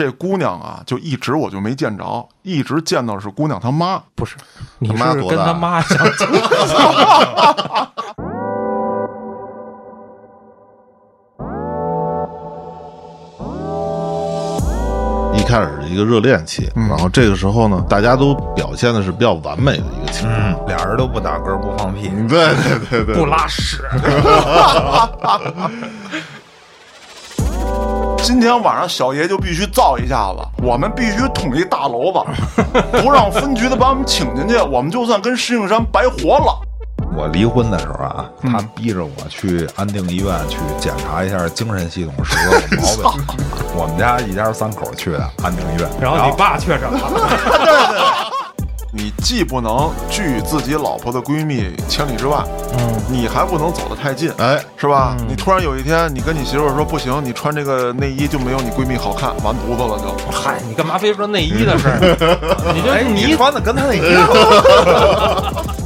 这姑娘啊，就一直我就没见着，一直见到是姑娘她妈。不是，你他妈是跟他妈相亲，一开始是一个热恋期，然后这个时候呢，大家都表现的是比较完美的一个情况。嗯，俩人都不打嗝不放屁，对对对对，不拉屎。今天晚上小爷就必须造一下子，我们必须捅一大娄子，不让分局的把我们请进去，我们就算跟石景山白活了。我离婚的时候啊，他逼着我去安定医院去检查一下精神系统是否有毛病。我们家一家三口去的安定医院，然后你爸确诊了，你既不能拒自己老婆的闺蜜千里之外，嗯，你还不能走得太近，哎，是吧？你突然有一天，你跟你媳妇儿说不行，你穿这个内衣就没有你闺蜜好看，完犊子了就。嗨，你干嘛非说内衣的事？你哎，这你穿的跟她那一样。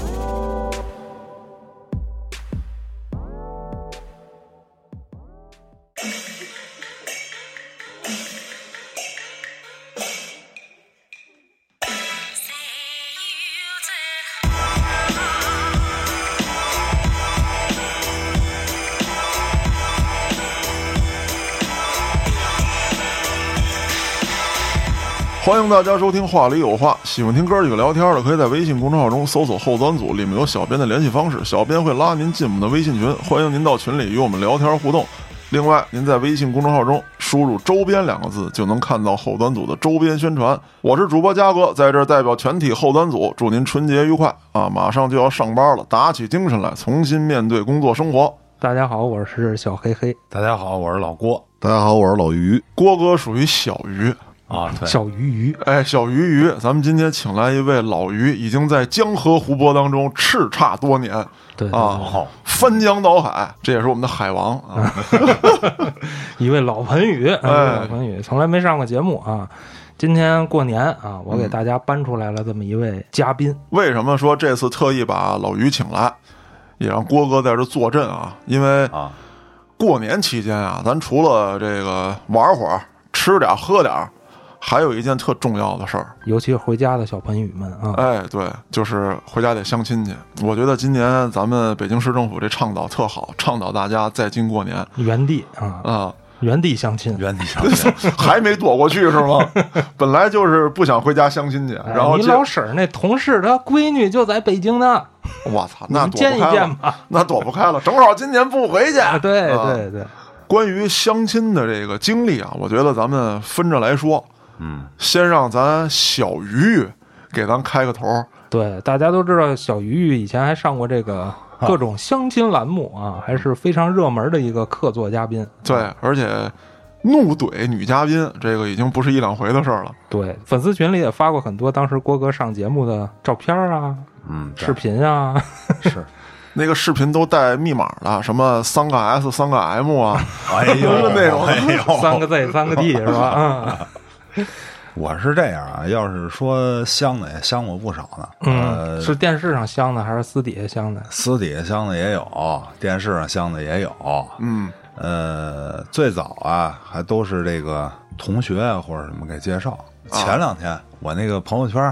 欢迎大家收听《话里有话》，喜欢听哥几个聊天的，可以在微信公众号中搜索“后端组”，里面有小编的联系方式，小编会拉您进我们的微信群，欢迎您到群里与我们聊天互动。另外，您在微信公众号中输入“周边”两个字，就能看到后端组的周边宣传。我是主播嘉哥，在这儿代表全体后端组，祝您春节愉快啊！马上就要上班了，打起精神来，重新面对工作生活。大家好，我是小黑黑，大家好，我是老郭大家好，我是老于。郭哥属于小鱼，啊，对，小鱼鱼，哎，小鱼鱼，咱们今天请来一位老鱼，已经在江河湖泊当中叱咤多年。对对啊，翻江倒海，这也是我们的海王啊。一位老盆鱼，哎。哎，老盆鱼，从来没上过节目啊。今天过年啊，我给大家搬出来了这么一位嘉宾，为什么说这次特意把老于请来，也让郭哥在这坐镇啊？因为啊，过年期间啊，咱除了这个玩会儿、吃点儿、喝点儿，还有一件特重要的事儿。尤其是回家的小盆友们啊，哎，对，就是回家得相亲去。我觉得今年咱们北京市政府这倡导特好，倡导大家在京过年原地啊，啊。原地相亲。原地相亲。还没躲过去是吗？本来就是不想回家相亲去，哎然后结你老婶儿那同事，她闺女就在北京呢，我操，那们见一见躲不开了，吧。那躲不开了。正好今年不回去。啊，对啊对对，关于相亲的这个经历啊，我觉得咱们分着来说。嗯，先让咱小鱼给咱开个头儿。对，大家都知道小鱼鱼以前还上过这个各种相亲栏目啊，还是非常热门的一个客座嘉宾。对，而且怒怼女嘉宾，这个已经不是一两回的事儿了。对，粉丝群里也发过很多当时郭哥上节目的照片啊、嗯，视频啊。是。那个视频都带密码的，什么三个 S、三个 M 啊，哎呦，那种哎，三个 Z 三个 D 是吧？嗯 我是这样啊，要是说香的也香过不少呢。嗯，呃，是电视上香的还是私底下香的？私底下香的也有，电视上香的也有。嗯，呃，最早啊，还都是这个同学啊或者什么给介绍。前两天我那个朋友圈，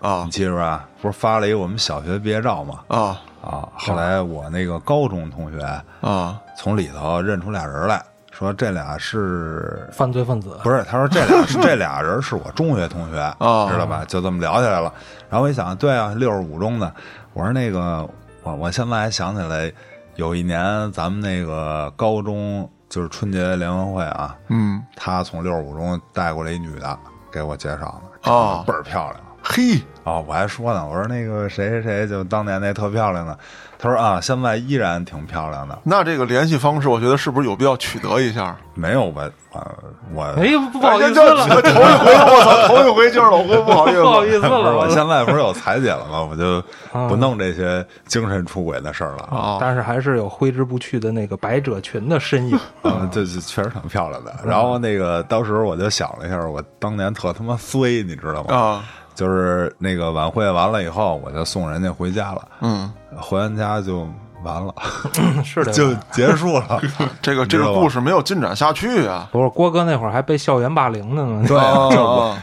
啊你记住啊？不是发了一个我们小学毕业照吗？啊啊，后来我那个高中同学啊从里头认出俩人来，说这俩是犯罪分子不是？他说这俩是 这俩人是我中学同学，哦知道吧？就这么聊起来了。然后我一想，对啊，六十五中的，我说那个我我现在还想起来，有一年咱们那个高中就是春节联欢会啊，嗯他从六十五中带过来一女的给我介绍的，哦倍儿漂亮。嘿啊、我还说呢，我说那个谁谁谁，就当年那特漂亮的，他说啊，现在依然挺漂亮的，那这个联系方式，我觉得是不是有必要取得一下？没有吧？啊，我哎，不好意思头一回，我操，头一回就是老郭，不好意思，不好意思不是，了，我现在不是有裁剪了吗？我就啊不弄这些精神出轨的事儿了啊。啊但是还是有挥之不去的那个百褶裙的身影。啊，这这确实挺漂亮的。然后那个当时我就想了一下，我当年特他妈衰，你知道吗？啊就是那个晚会完了以后，我就送人家回家了。嗯回完家就完了，是的，就结束了。这个这个故事没有进展下去啊。不是郭哥那会儿还被校园霸凌的呢，对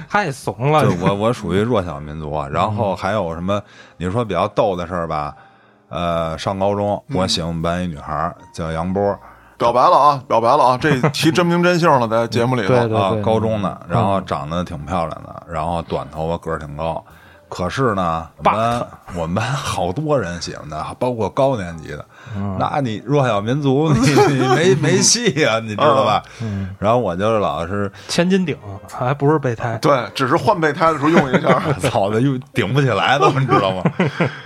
太怂了就。我我属于弱小民族啊。然后还有什么？你说比较逗的事儿吧？呃，上高中我喜欢我们班一女孩儿叫杨波表白了啊，表白了啊，这提真名真姓了，在节目里头。对对啊，高中的，然后长得挺漂亮的，然后短头发，个儿挺高。可是呢，我们班我们班好多人喜欢他，包括高年级的。那你弱小民族，你你没没戏啊、你知道吧？嗯然后我就老是千斤顶还不是备胎，对，只是换备胎的时候用一下。操的又顶不起来了，你知道吗？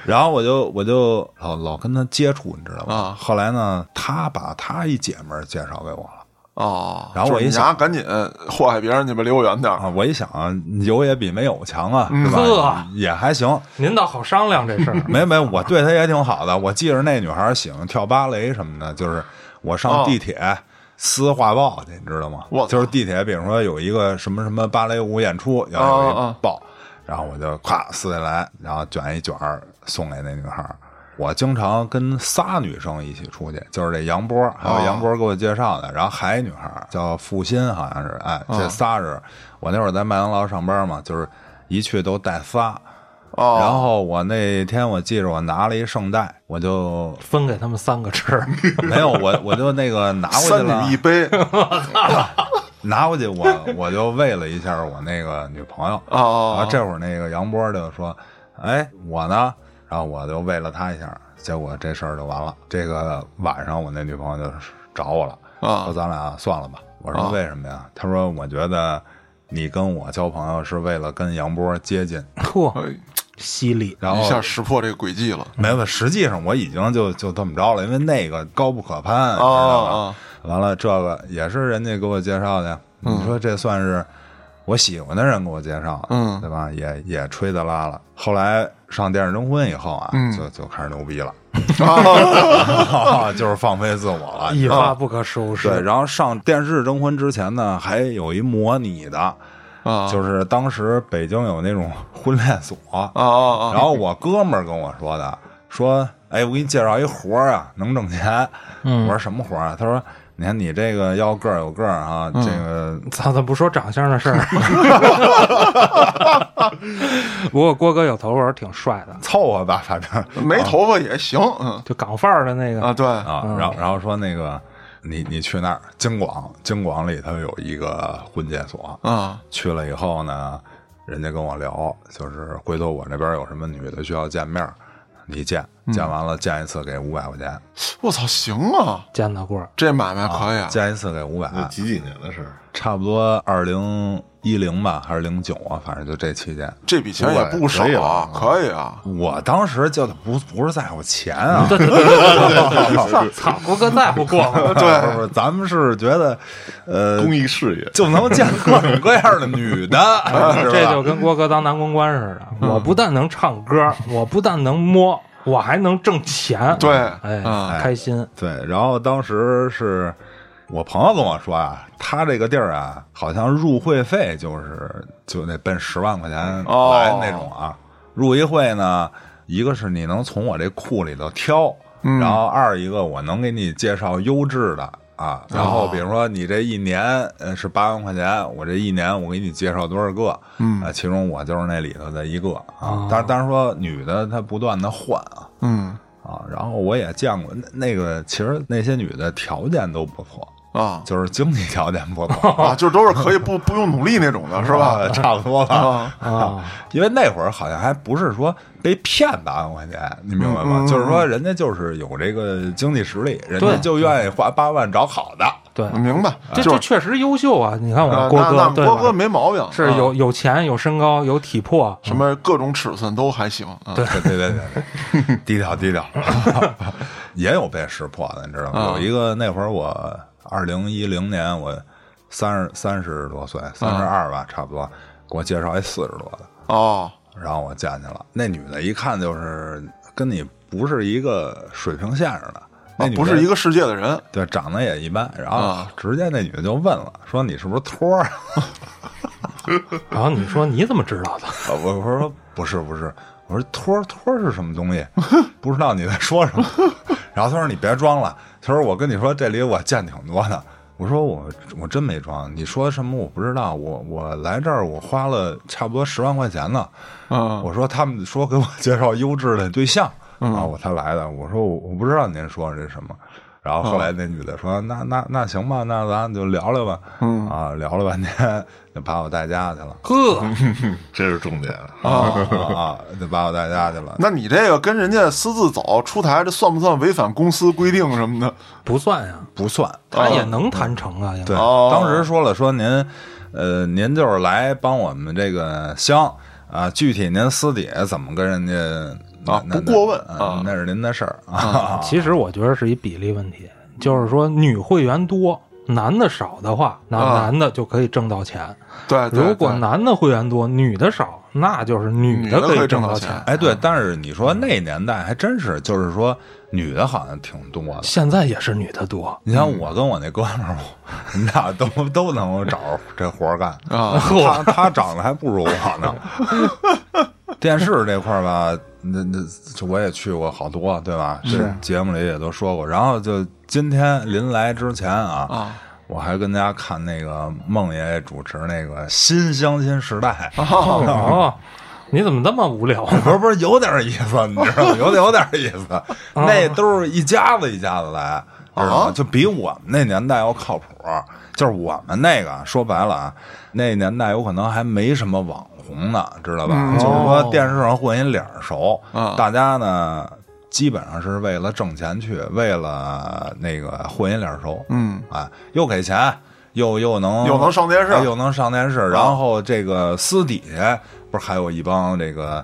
然后我就我就老老跟他接触，你知道吗？啊后来呢，他把他一姐们儿介绍给我了。哦，然后我一想赶紧祸害别人去吧，离我远点。啊，我一想啊，有也比没有强啊，嗯是呵吧？也还行。您倒好商量这事儿。没没，我对她也挺好的。我记着那女孩喜欢跳芭蕾什么的，就是我上地铁撕画报去，你知道吗？就是地铁，比如说有一个什么什么芭蕾舞演出，要有啊啊一报，然后我就咵撕下来，然后卷一卷送给那女孩儿。我经常跟仨女生一起出去，就是这杨波，还有哦杨波给我介绍的，然后还一女孩儿叫付欣，好像是，哎，这仨人。我那会儿在麦当劳上班嘛，就是一去都带仨。哦，然后我那天我记着我拿了一圣代，我就 分给他们三个吃，没有我我就那个拿过去三了女一，杯 拿过去我我就喂了一下我那个女朋友，然啊后这会儿那个杨波就说：“哎，我呢？”然后我就喂了他一下，结果这事儿就完了。这个晚上我那女朋友就找我了，啊说咱俩算了吧。我说啊为什么呀？他说我觉得你跟我交朋友是为了跟杨波接近，嚯，哎犀利！然后一下识破这个轨迹了。没有，实际上我已经就就这么着了，因为那个高不可攀，你知道啊完了，这个也是人家给我介绍的，嗯你说这算是我喜欢的人给我介绍的，嗯对吧？也也吹的拉了。后来上电视征婚以后啊，嗯就就开始牛逼了，啊！就是放飞自我了。一发不可收拾。对，然后上电视征婚之前呢，还有一模拟的，啊，就是当时北京有那种婚恋所，啊啊啊！然后我哥们儿跟我说的，说，哎，我给你介绍一活儿啊，能挣钱。嗯我说什么活儿啊？他说，你看你这个要个儿有个儿啊，嗯这个 咱，咱不说长相的事儿。不过郭哥有头发挺帅的，凑合吧，反正 没头发也行，嗯就港范儿的那个。啊，对，啊，然后然后说那个，你你去那儿京广，京广里头有一个婚介所，啊去了以后呢，人家跟我聊，就是回头我这边有什么女的需要见面儿，你见嗯见完了见一次给五百块钱，我操，行啊，见到过，这买卖可以啊，见一次给五百，那几几年的事儿？差不多二零一零吧，还是零九啊，反正就这期间。这笔钱也不少可以啊，可以啊，我当时就不不是在乎钱啊，操，郭哥在乎过吗？对，不是咱们是觉得，呃，公益事业，就能见各种各样的女的，是吧这就跟郭哥当男公关似的。我不但能唱歌，我不但能摸，我还能挣钱。对哎啊，开心。对。然后当时是我朋友跟我说啊，他这个地儿啊，好像入会费就是就得奔十万块钱哦来那种啊。入一会呢，一个是你能从我这库里头挑，嗯然后二一个我能给你介绍优质的。啊，然后哦比如说你这一年呃是八万块钱，我这一年我给你介绍多少个，嗯啊，其中我就是那里头的一个啊哦。当然，当然说女的她不断的换啊嗯啊，然后我也见过那那个，其实那些女的条件都不错，啊就是经济条件不错，啊，就都是可以不不用努力那种的，是吧？啊 差不多吧。啊啊，因为那会儿好像还不是说被骗八万块钱，你明白吗？就是说人家就是有这个经济实力，人家就愿意花八万找好的。对，明白，这就是这确实优秀啊！你看我郭哥，对郭哥？没毛病，啊是有有钱、有身高、有体魄，什么各种尺寸都还行，啊对对对对对，低调低调，也有被识破的，你知道吗？啊有一个那会儿我二零一零年我三十三十多岁，三十二吧，差不多，给我介绍一四十多的，哦然后我见去了，那女的一看就是跟你不是一个水平线上的，那啊，不是一个世界的人，对，长得也一般，然后啊直接那女的就问了，说你是不是托儿？然后你说你怎么知道的？啊我我说不是不是，我说托儿托儿是什么东西？不知道你在说什么。然后他说你别装了，他说我跟你说这里我见挺多的。我说我我真没装，你说什么我不知道。我我来这儿我花了差不多十万块钱呢。嗯我说他们说给我介绍优质的对象啊，我才来的。我说我我不知道您说的这什么。然后后来那女的说：“那那那行吧，那咱就聊聊吧。”嗯啊，聊了半天，就把我带家去了呵，这是重点。啊，啊，就把我带家去了。那你这个跟人家私自走出台，这算不算违反公司规定什么的？不算呀，不算，他也能谈成啊。对，哦当时说了说您，呃，您就是来帮我们这个乡啊，具体您私底下怎么跟人家啊不过问。啊那是您的事儿啊。其实我觉得是一比例问题，就是说女会员多，男的少的话，那啊。男的就可以挣到钱；对，对如果男的会员多，女的少，那就是女女的可以以挣到到钱哎，对，但是你说那年代还真是，就是说女的好像挺多的。现在也是女的多，你像我跟我那哥们儿，我们俩都都能找着这活儿干啊。他他长得还不如我呢。电视这块儿吧，那那我也去过好多，对吧？是节目里也都说过。然后就今天临来之前啊，啊我还跟大家看那个孟爷爷主持那个《新相亲时代》哦，你怎么那么无聊？不是不是有点意思，你知道吗？有点有点意思，那都是一家子一家子来，知道吗？就比我们那年代要靠谱。就是我们那个说白了啊，那年代有可能还没什么网红的，知道吧？嗯。就是说哦电视上混一脸熟，啊。大家呢基本上是为了挣钱去，为了那个混一脸熟，嗯。啊，又给钱，又又能又能上电视。哎又能上电视，然后这个私底下不是还有一帮这个。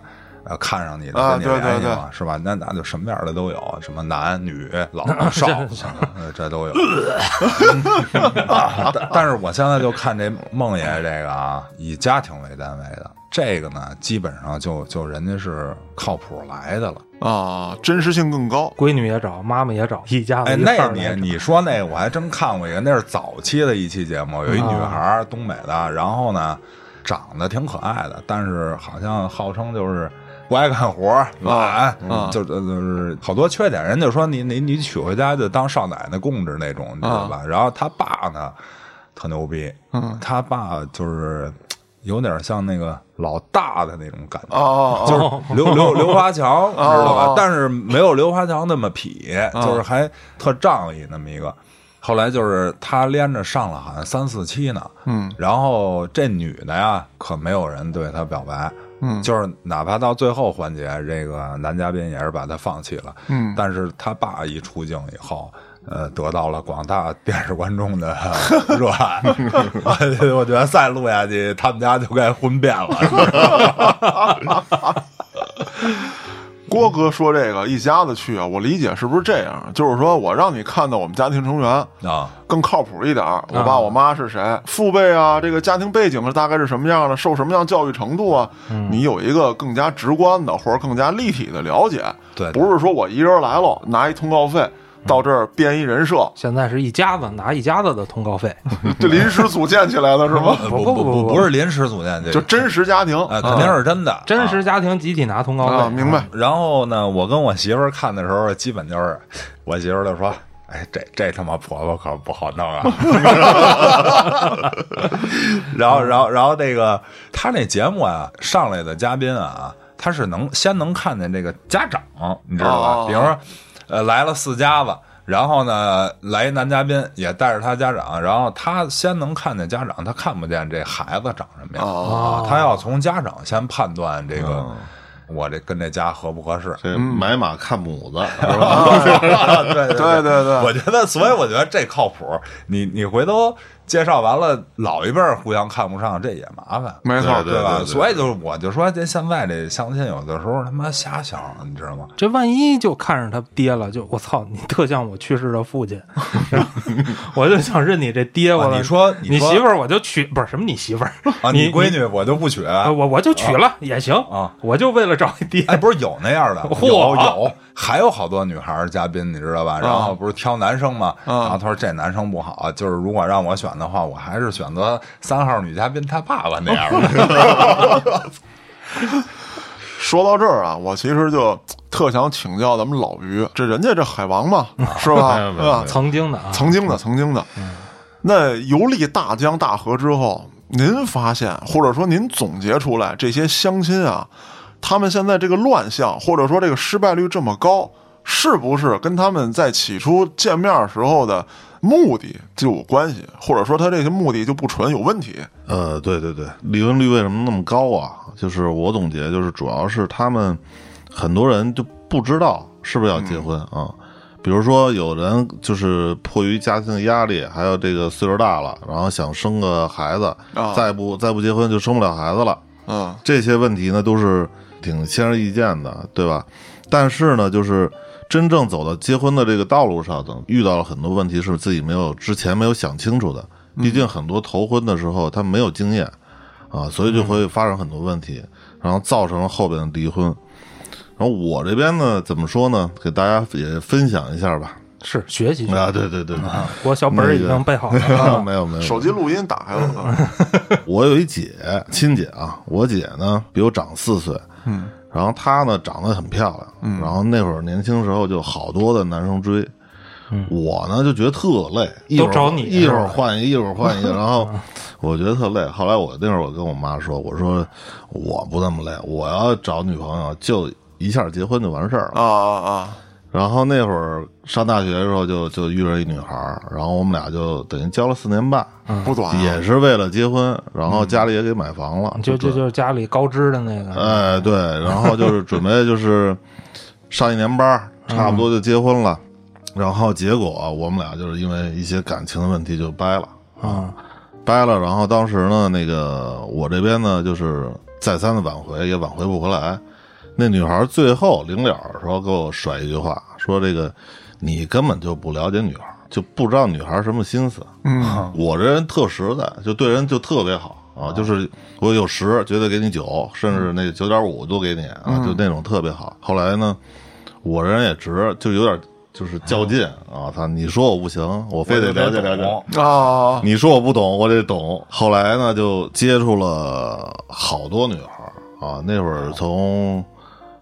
呃，看上你的啊跟你对对对联系嘛，是吧？那那就什么样的都有，什么男女老少，呃这都有。啊但但是我现在就看这孟爷这个啊，以家庭为单位的，这个呢，基本上就就人家是靠谱来的了。啊，真实性更高。闺女也找，妈妈也找，一家子哎，一那你来找你说那个我还真看过一个，那是早期的一期节目，有一女孩儿，东北的，然后呢长得挺可爱的，但是好像号称就是不爱干活，懒，啊就就就是好多缺点。人就说你你你娶回家就当少奶奶供着那种，你知道吧？然后他爸呢特牛逼，嗯他爸就是有点像那个老大的那种感觉。哦 就是刘刘刘华强，知道吧哦？但是没有刘华强那么痞，就是还特仗义那么一个。后来就是他连着上了好像三四期呢，嗯然后这女的呀，可没有人对他表白，嗯就是哪怕到最后环节，这个男嘉宾也是把他放弃了，嗯但是他爸一出镜以后。呃，得到了广大电视观众的 热爱，我我觉得再录下去，他们家就该婚变了。郭哥说这个一家子去啊，我理解是不是这样？就是说我让你看到我们家庭成员啊，更靠谱一点儿，我爸我妈是谁，父辈啊，这个家庭背景是大概是什么样的，受什么样教育程度啊，你有一个更加直观的或者更加立体的了解。对不是说我一人来了拿一通告费到这儿编一人设，现在是一家子拿一家子的通告费，这临时组建起来的是吗？不不不不不不是临时组建，这就真实家庭啊，肯定是真的，真实家庭集体拿通告费，啊，明白？然后呢，我跟我媳妇儿看的时候，基本就是我媳妇儿就说：“哎，这这他妈婆婆可不好弄啊。”然后，然后，然后那个他那节目啊，上来的嘉宾啊，他是能先能看见这个家长，你知道吧？哦比如说，呃，来了四家子。然后呢，来一男嘉宾也带着他家长，然后他先能看见家长，他看不见这孩子长什么样、哦啊，他要从家长先判断这个、我这跟这家合不合适。这买马看母子 是吧？对对对我觉得，所以我觉得这靠谱。你你回头介绍完了，老一辈儿互相看不上，这也麻烦，没错，对吧？所以就是我就说，这现在这相亲有的时候他妈瞎想，你知道吗？这万一就看上他爹了，就我操，你特像我去世的父亲，我就想认你这爹，我、啊你说你媳妇儿我就娶，不是什么你媳妇儿？啊，你你闺女我就不娶。啊我我就娶了、也行啊，我就为了找一爹，哎，不是有那样的，嚯。有有，还有好多女孩儿嘉宾，你知道吧？然后不是挑男生嘛，啊。然后他说这男生不好，就是如果让我选的话，我还是选择三号女嘉宾她爸爸那样的。说到这儿啊，我其实就特想请教咱们老于，这人家这海王嘛，是吧？曾经的啊，曾经的，曾经的。那游历大江大河之后，您发现或者说您总结出来，这些相亲啊，他们现在这个乱象，或者说这个失败率这么高，是不是跟他们在起初见面时候的目的就有关系？或者说他这些目的就不纯有问题？呃，对对对，离婚率为什么那么高啊？就是我总结，就是主要是他们很多人就不知道是不是要结婚啊。比如说，有人就是迫于家庭的压力，还有这个岁数大了，然后想生个孩子，啊再不再不结婚就生不了孩子了。嗯这些问题呢，都是挺显而易见的，对吧？但是呢，就是真正走到结婚的这个道路上等，遇到了很多问题是自己没有之前没有想清楚的。毕竟很多头婚的时候他没有经验啊，所以就会发生很多问题，然后造成了后边的离婚。然后我这边呢，怎么说呢？给大家也分享一下吧。是学习。啊，对对对啊，我小本儿已经备好了啊。没有没有，手机录音打开了，我有一姐，亲姐啊，我姐呢比我长四岁，嗯，然后她呢长得很漂亮，嗯，然后那会儿年轻时候就好多的男生追，我呢就觉得特累，一会儿找你一会儿换一个，一会儿换一个，然后我觉得特累。后来我那会儿我跟我妈说，我说我不那么累，我要找女朋友就一下结婚就完事儿了。啊啊啊！然后那会儿上大学的时候就就遇着一女孩儿，然后我们俩就等于交了四年半，不短啊，也是为了结婚，然后家里也给买房了，就就就是家里高知的那个，哎对，然后就是准备就是上一年班儿，差不多就结婚了，然后结果、我们俩就是因为一些感情的问题就掰了，啊，掰了，然后当时呢，那个我这边呢就是再三的挽回，也挽回不回来。那女孩最后临了的时候给我甩一句话，说这个你根本就不了解女孩，就不知道女孩什么心思。嗯，我这人特实在，就对人就特别好啊，就是我有十绝对给你九，甚至那九点五都给你啊，就那种特别好。后来呢，我这人也直，就有点就是较劲啊，他，你说我不行，我非得了解了解。啊，你说我不懂，我得懂。后来呢，就接触了好多女孩儿啊。那会儿从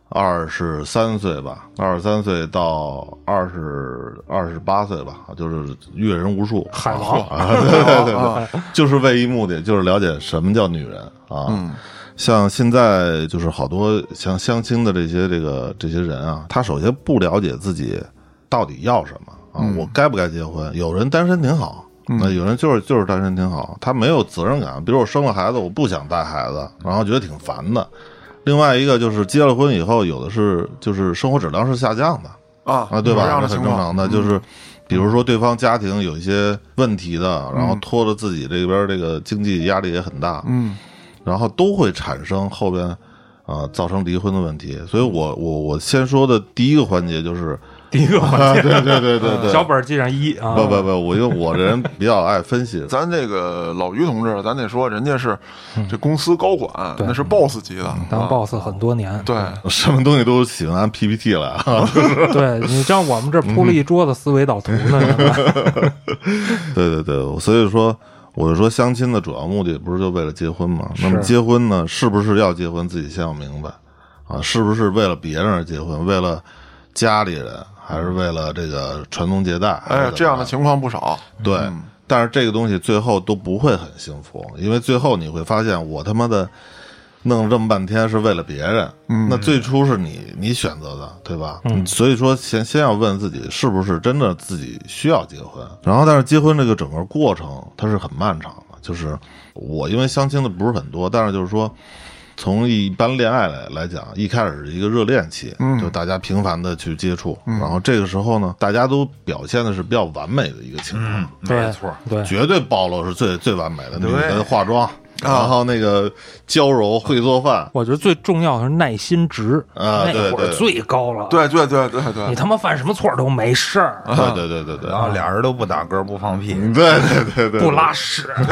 二十三岁吧，二十三岁到二十二十八岁吧，就是阅人无数。海王啊，对对对对，就是为一目的，就是了解什么叫女人啊。嗯像现在就是好多像相亲的这些这个这些人啊，他首先不了解自己到底要什么啊，我该不该结婚？有人单身挺好，那有人就是就是单身挺好，他没有责任感。比如我生了孩子，我不想带孩子，然后觉得挺烦的。另外一个就是结了婚以后，有的是就是生活质量是下降的啊啊，对吧？很正常的，就是比如说对方家庭有一些问题的，然后拖着自己这边这个经济压力也很大，嗯然后都会产生后边啊、呃造成离婚的问题。所以我我我先说的第一个环节就是，第一个环节，对对对对对，小本儿记上一啊，不不不，我因为我这人比较爱分析，咱这个老于同志，咱得说人家是这公司高管，那是 boss 级的，当啊。boss 很多年，对，什么东西都喜欢按 PPT 来啊。对你像我们这铺了一桌子思维导图呢，对对对，所以说我就说相亲的主要目的不是就为了结婚嘛？那么结婚呢，是不是要结婚，自己先要明白。啊，是不是为了别人而结婚，为了家里人，还是为了这个传宗接代？哎这样的情况不少，对，但是这个东西最后都不会很幸福，因为最后你会发现，我他妈的弄了这么半天是为了别人，那最初是你你选择的，对吧？嗯，所以说先先要问自己是不是真的自己需要结婚，然后但是结婚这个整个过程它是很漫长的，就是我因为相亲的不是很多，但是就是说。从一般恋爱来来讲，一开始是一个热恋期，就大家频繁的去接触，然后这个时候呢，大家都表现的是比较完美的一个情况，对没错，对，绝对暴露是最最完美的。女对的化妆，然后那个娇柔会做饭，我觉得最重要的是耐心值啊那会儿最高了。，对对对对对你，他妈犯什么错都没事儿，对对对对对，然后俩人都不打嗝不放屁，对对对对，不拉屎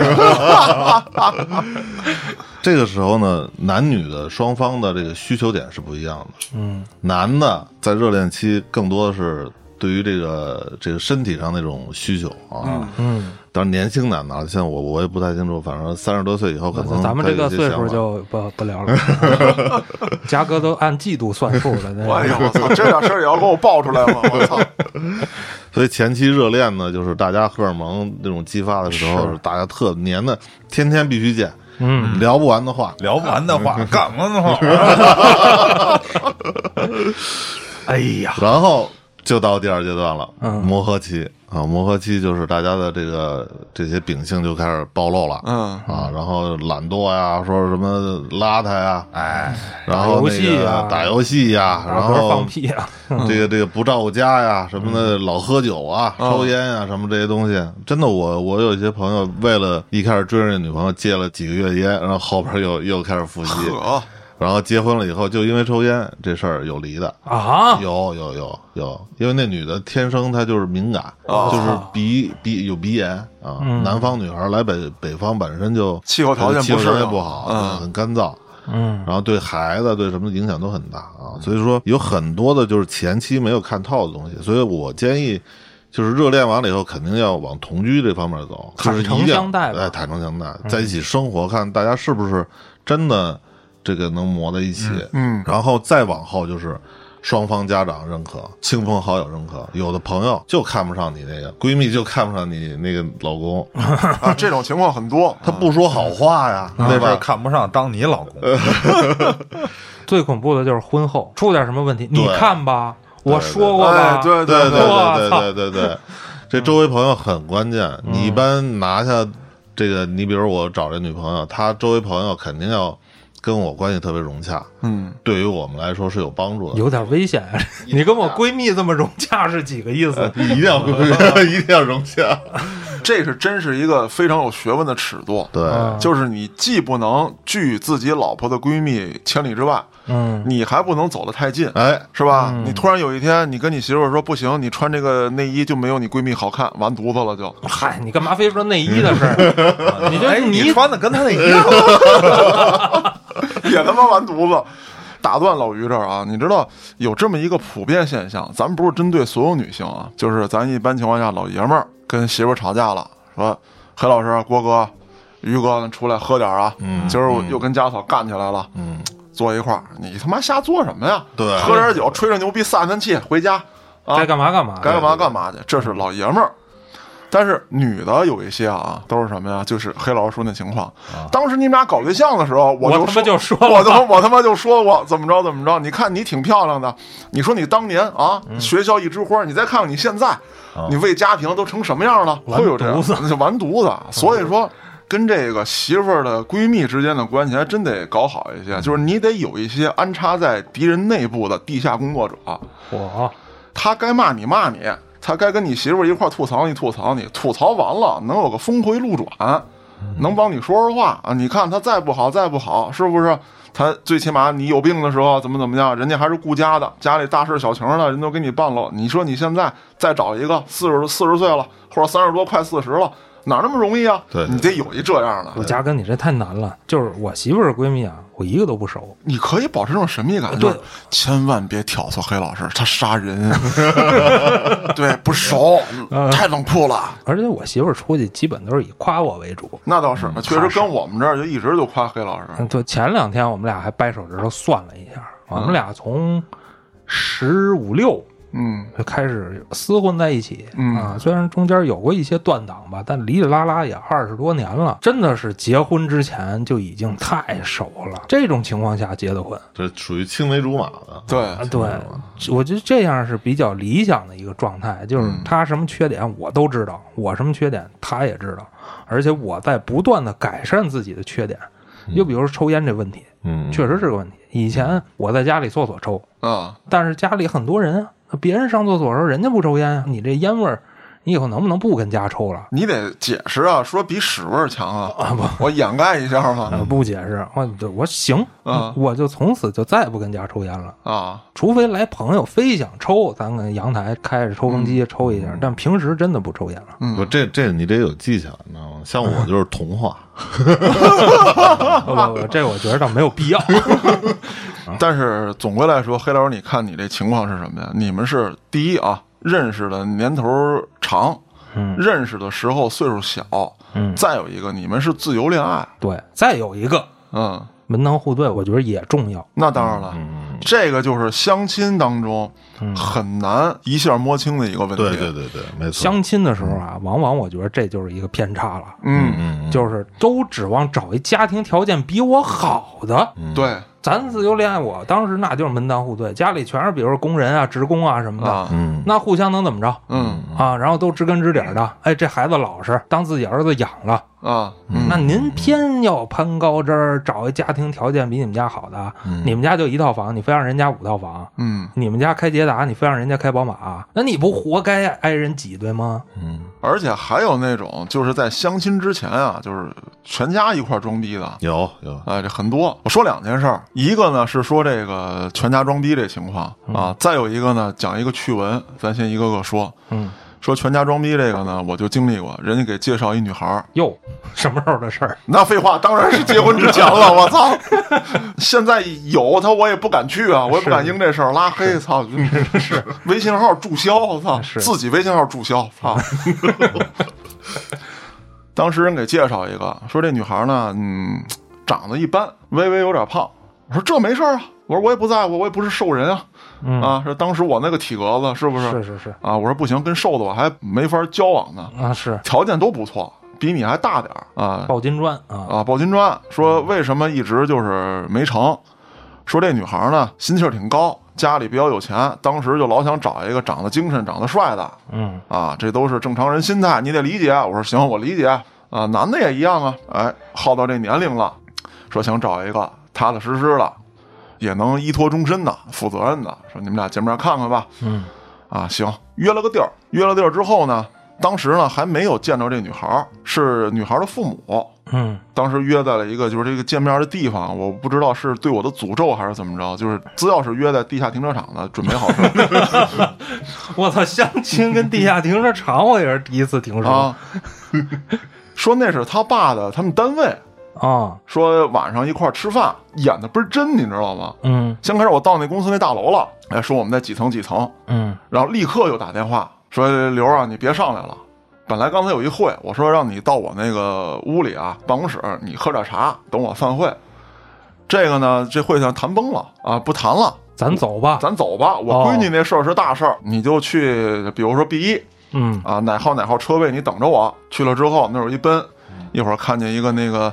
这个时候呢，男女的双方的这个需求点是不一样的。嗯，男的在热恋期更多的是对于这个这个身体上那种需求啊。嗯，当然年轻男的啊，像我我也不太清楚，反正三十多岁以后可能咱们这个岁数就不不聊了。嘉哥都按季度算数了，哎呀，我操，这点事儿也要给我爆出来吗？我操！所以前期热恋呢，就是大家荷尔蒙那种激发的时候，大家特黏的，天天必须见。嗯，聊不完的话，聊不完的话，干嘛呢？哎呀，然后就到第二阶段了，嗯。磨合期。啊，磨合期就是大家的这个这些秉性就开始暴露了，嗯。啊，然后懒惰呀，说什么邋遢呀，哎，然后那打游戏个呀打游戏呀，然然后后放屁啊，这个这个不照顾家呀，什么的，老喝酒啊，嗯。抽烟呀，什么这些东西，真的，我我有一些朋友为了一开始追人家女朋友戒了几个月烟，然后后边又又开始复吸，呵，然后结婚了以后就因为抽烟这事儿有离的，啊，有有有有，因为那女的天生她就是敏感，哦。就是鼻鼻有鼻炎啊。嗯。南方女孩来北北方本身就气候条件不适应。条件不好，嗯。很干燥。嗯。然后对孩子对什么影响都很大啊，所以说有很多的就是前期没有看透的东西，所以我建议就是热恋完了以后，肯定要往同居这方面走，就是坦诚一定要相待哎，坦诚相待，在一起生活，看大家是不是真的这个能磨在一起，嗯然后再往后就是。双方家长认可，亲朋好友认可，有的朋友就看不上你那个闺蜜，就看不上你那个老公，啊，这种情况很多。他不说好话呀，对吧？看不上当你老公，最恐怖的就是婚后出点什么问题，你看吧，我说过吧对对对对对对对，这周围朋友很关键。你一般拿下这个，你比如我找这女朋友，她周围朋友肯定要跟我关系特别融洽，嗯，对于我们来说是有帮助的。有点危险。你跟我闺蜜这么融洽是几个意思？你一定要 一定要融洽，这是真是一个非常有学问的尺度。对，嗯就是你既不能拒自己老婆的闺蜜千里之外，嗯，你还不能走得太近，哎，是吧？你突然有一天，你跟你媳妇说不行，你穿这个内衣就没有你闺蜜好看，完犊子了就。嗨，你干嘛非说内衣的事儿？你这哎，你你穿的跟她那一样，也他妈完犊子。打断老于这儿啊，你知道有这么一个普遍现象，咱们不是针对所有女性啊，就是咱一般情况下老爷们儿跟媳妇儿吵架了，说黑老师、郭哥、于哥，出来喝点儿啊，嗯今儿我又跟家嫂干起来了，嗯，坐一块儿，你他妈瞎做什么呀？对喝点酒，吹着牛逼，散散气，回家啊，该干嘛干嘛。该干嘛干嘛去，这是老爷们儿。但是女的有一些啊，都是什么呀？就是黑老师说那情况。当时你们俩搞对象的时候，我就我他妈就说了我他妈我他妈就说过怎么着怎么着。你看你挺漂亮的，你说你当年啊，嗯学校一枝花，你再看看你现在，你为家庭都成什么样了？完会有这样 就完犊子。所以说。跟这个媳妇儿的闺蜜之间的关系还真得搞好一些，就是你得有一些安插在敌人内部的地下工作者，我他该骂你骂你，他该跟你媳妇一块吐槽你吐槽你，吐槽完了能有个峰回路转，能帮你说说话啊！你看他再不好再不好，是不是？他最起码你有病的时候怎么怎么样，人家还是顾家的，家里大事小情的人都给你办了。你说你现在再找一个四十四十岁了，或者三十多快四十了，哪那么容易啊？对你得有一这样的，我嘉哥，你这太难了。就是我媳妇儿闺蜜啊，我一个都不熟。你可以保持这种神秘感，对就是千万别挑唆黑老师，他杀人，对，不熟，太冷酷了。而且我媳妇儿出去基本都是以夸我为主。那倒是，那确实跟我们这儿就一直就夸黑老师。嗯，就前两天我们俩还掰手指头算了一下，我们俩从十五六嗯就开始厮混在一起、嗯啊，虽然中间有过一些断档吧，但里里拉拉也二十多年了，真的是结婚之前就已经太熟了。这种情况下结的婚，这属于青梅竹马的。对，啊，对，我觉得这样是比较理想的一个状态，就是嗯他什么缺点我都知道，我什么缺点他也知道，而且我在不断的改善自己的缺点。就比如说抽烟这问题，嗯，确实是个问题。以前我在家里厕所抽，啊，但是家里很多人啊，别人上厕所的时候人家不抽烟啊，你这烟味儿，你以后能不能不跟家抽了？你得解释啊，说比屎味儿强啊，不我掩盖一下嘛。呃，不解释，我就我行，啊我就从此就再也不跟家抽烟了。啊，除非来朋友非想抽，咱跟阳台开着抽风机抽一下，但平时真的不抽烟了。嗯不，这这你得有技巧，你知道吗？像我就是童话，不不不，这我觉得倒没有必要。但是总归来说，黑老师，你看你这情况是什么呀？你们是第一啊，认识的年头长，嗯。认识的时候岁数小，嗯，再有一个你们是自由恋爱，对，再有一个嗯，门当户对，我觉得也重要。那当然了，嗯，这个就是相亲当中很难一下摸清的一个问题。对对对对，没错。相亲的时候啊，往往我觉得这就是一个偏差了，嗯，嗯，就是都指望找一家庭条件比我好的。对咱自由恋爱，我当时那就是门当户对，家里全是比如说工人啊、职工啊什么的，啊，嗯那互相能怎么着嗯啊？然后都知根知底儿的，哎，这孩子老实，当自己儿子养了。啊，那您偏要攀高枝儿，找一家庭条件比你们家好的，你们家就一套房，你非让人家五套房，嗯，你们家开捷达，你非让人家开宝马，那你不活该挨人挤兑吗？嗯，而且还有那种就是在相亲之前啊，就是全家一块儿装逼的。有有，哎，这很多。我说两件事儿，一个呢是说这个全家装逼这情况啊，再有一个呢讲一个趣闻，咱先一个个说。嗯，说全家装逼这个呢，我就经历过，人家给介绍一女孩儿，哟，什么时候的事儿？那废话当然是结婚之前了，我操！现在有他我也不敢去啊，我也不敢应这事儿，拉黑，操！是微信号注销，我操！是自己微信号注销，操！当时人给介绍一个，说这女孩呢，嗯，长得一般，微微有点胖。我说这没事儿啊，我说我也不在乎，我也不是瘦人啊，嗯啊，说当时我那个体格子是不是？是是是啊，我说不行，跟瘦的我还没法交往呢，啊，是条件都不错，比你还大点儿啊，抱金砖啊，啊，抱金砖说为什么一直就是没成？说这女孩呢心气儿挺高，家里比较有钱，当时就老想找一个长得精神、长得帅的嗯啊，这都是正常人心态，你得理解。我说行，我理解啊，男的也一样啊。哎，耗到这年龄了，说想找一个踏踏实实的，也能依托终身的、负责任的。说你们俩见面看看吧。嗯啊，行，约了个地儿，约了地儿之后呢，当时呢还没有见着这女孩儿，是女孩儿的父母。嗯当时约在了一个就是这个见面的地方，我不知道是对我的诅咒还是怎么着，就是资料是约在地下停车场的，准备好事 我操，相亲跟地下停车场，我也是第一次听说啊。说那是他爸的他们单位，啊，说晚上一块儿吃饭，演的倍儿真，你知道吗？嗯先开始我到那公司那大楼了，哎，说我们在几层几层，嗯然后立刻又打电话说刘啊，你别上来了。本来刚才有一会，我说让你到我那个屋里啊，办公室，你喝点茶，等我散会。这个呢，这会想谈崩了啊，不谈了，咱走吧，咱走吧。我哦闺女那事儿是大事儿，你就去，比如说 B 一嗯啊，哪号哪号车位，你等着我。去了之后，那儿有一奔，一会儿看见一个那个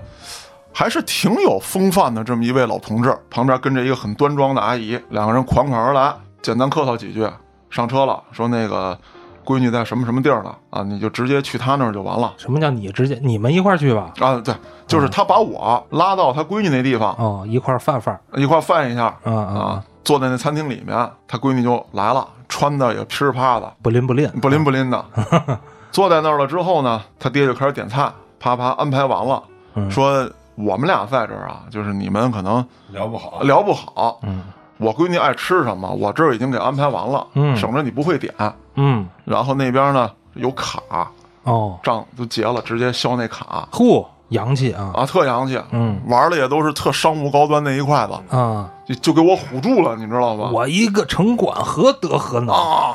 还是挺有风范的这么一位老同志，旁边跟着一个很端庄的阿姨，两个人款款而来，简单客套几句，上车了，说那个闺女在什么什么地儿呢？啊，你就直接去她那儿就完了。什么叫你直接你们一块儿去吧？啊，对，就是他把我拉到他闺女那地方，哦，一块儿饭饭一块儿饭一下啊啊啊，坐在那餐厅里面，他闺女就来了，穿的也噼里啪啦的，不灵不灵，不灵不灵的。坐在那儿了之后呢，他爹就开始点菜，啪啪安排完了，嗯说我们俩在这儿啊，就是你们可能聊不好，聊不好，嗯。我闺女爱吃什么，我这儿已经给安排完了，嗯。省着你不会点。嗯。然后那边呢有卡，哦，账都结了，直接消那卡。嚯，洋气啊啊，特洋气。嗯玩的也都是特商务高端那一块子，啊！就就给我唬住了，你知道吧？我一个城管何德何能？啊！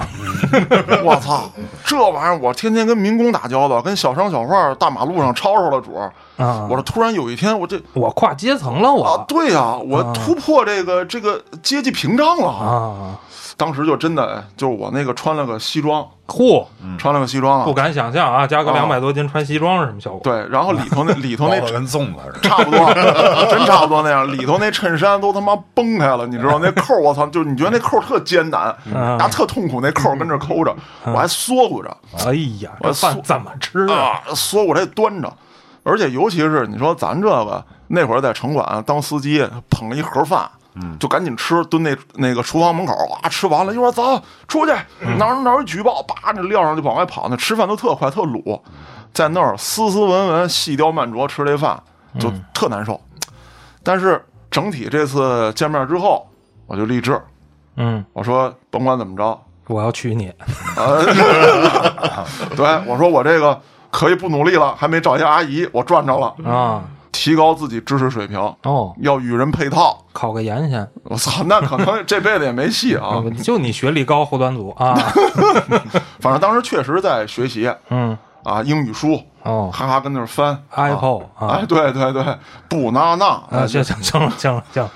我操，这玩意儿我天天跟民工打交道，跟小商小贩大马路上吵吵的主儿。啊我说突然有一天，我这我跨阶层了，我啊，对呀、我突破这个这个阶级屏障了。啊，当时就真的就是我那个穿了个西装，嚯，穿了个西装啊，不敢想象啊，加个啊两百多斤穿西装是什么效果？对，然后里头那 里头那跟粽子似的。差不多，真差不多那样。里头那衬衫都他妈崩开了，你知道那扣儿，我操，就是你觉得那扣儿特艰难，嗯啊，特痛苦，那扣儿跟这抠着，我还缩乎着哎呀，这我饭怎么吃啊？啊，缩乎着还端着，而且尤其是你说咱这个那会儿在城管当司机，捧一盒饭。就赶紧吃，蹲那那个厨房门口啊，吃完了一会儿走出去，哪儿哪儿举报，叭，那撂上就往外跑。那吃饭都特快特鲁，在那儿斯斯文文、细雕慢琢吃这饭，就特难受。但是整体这次见面之后，我就励志，嗯，我说甭管怎么着，我要娶你。呃，对我说我这个可以不努力了，还没找一阿姨，我赚着了。啊，提提高自己知识水平，哦，要与人配套。考个研先，我操，那可能这辈子也没戏啊！就你学历高，后端组啊，反正当时确实在学习嗯，啊，英语书，哦。哈哈跟那儿翻。，Apple 啊。哎，，对对对，不拿那啊，行行行了行了行了，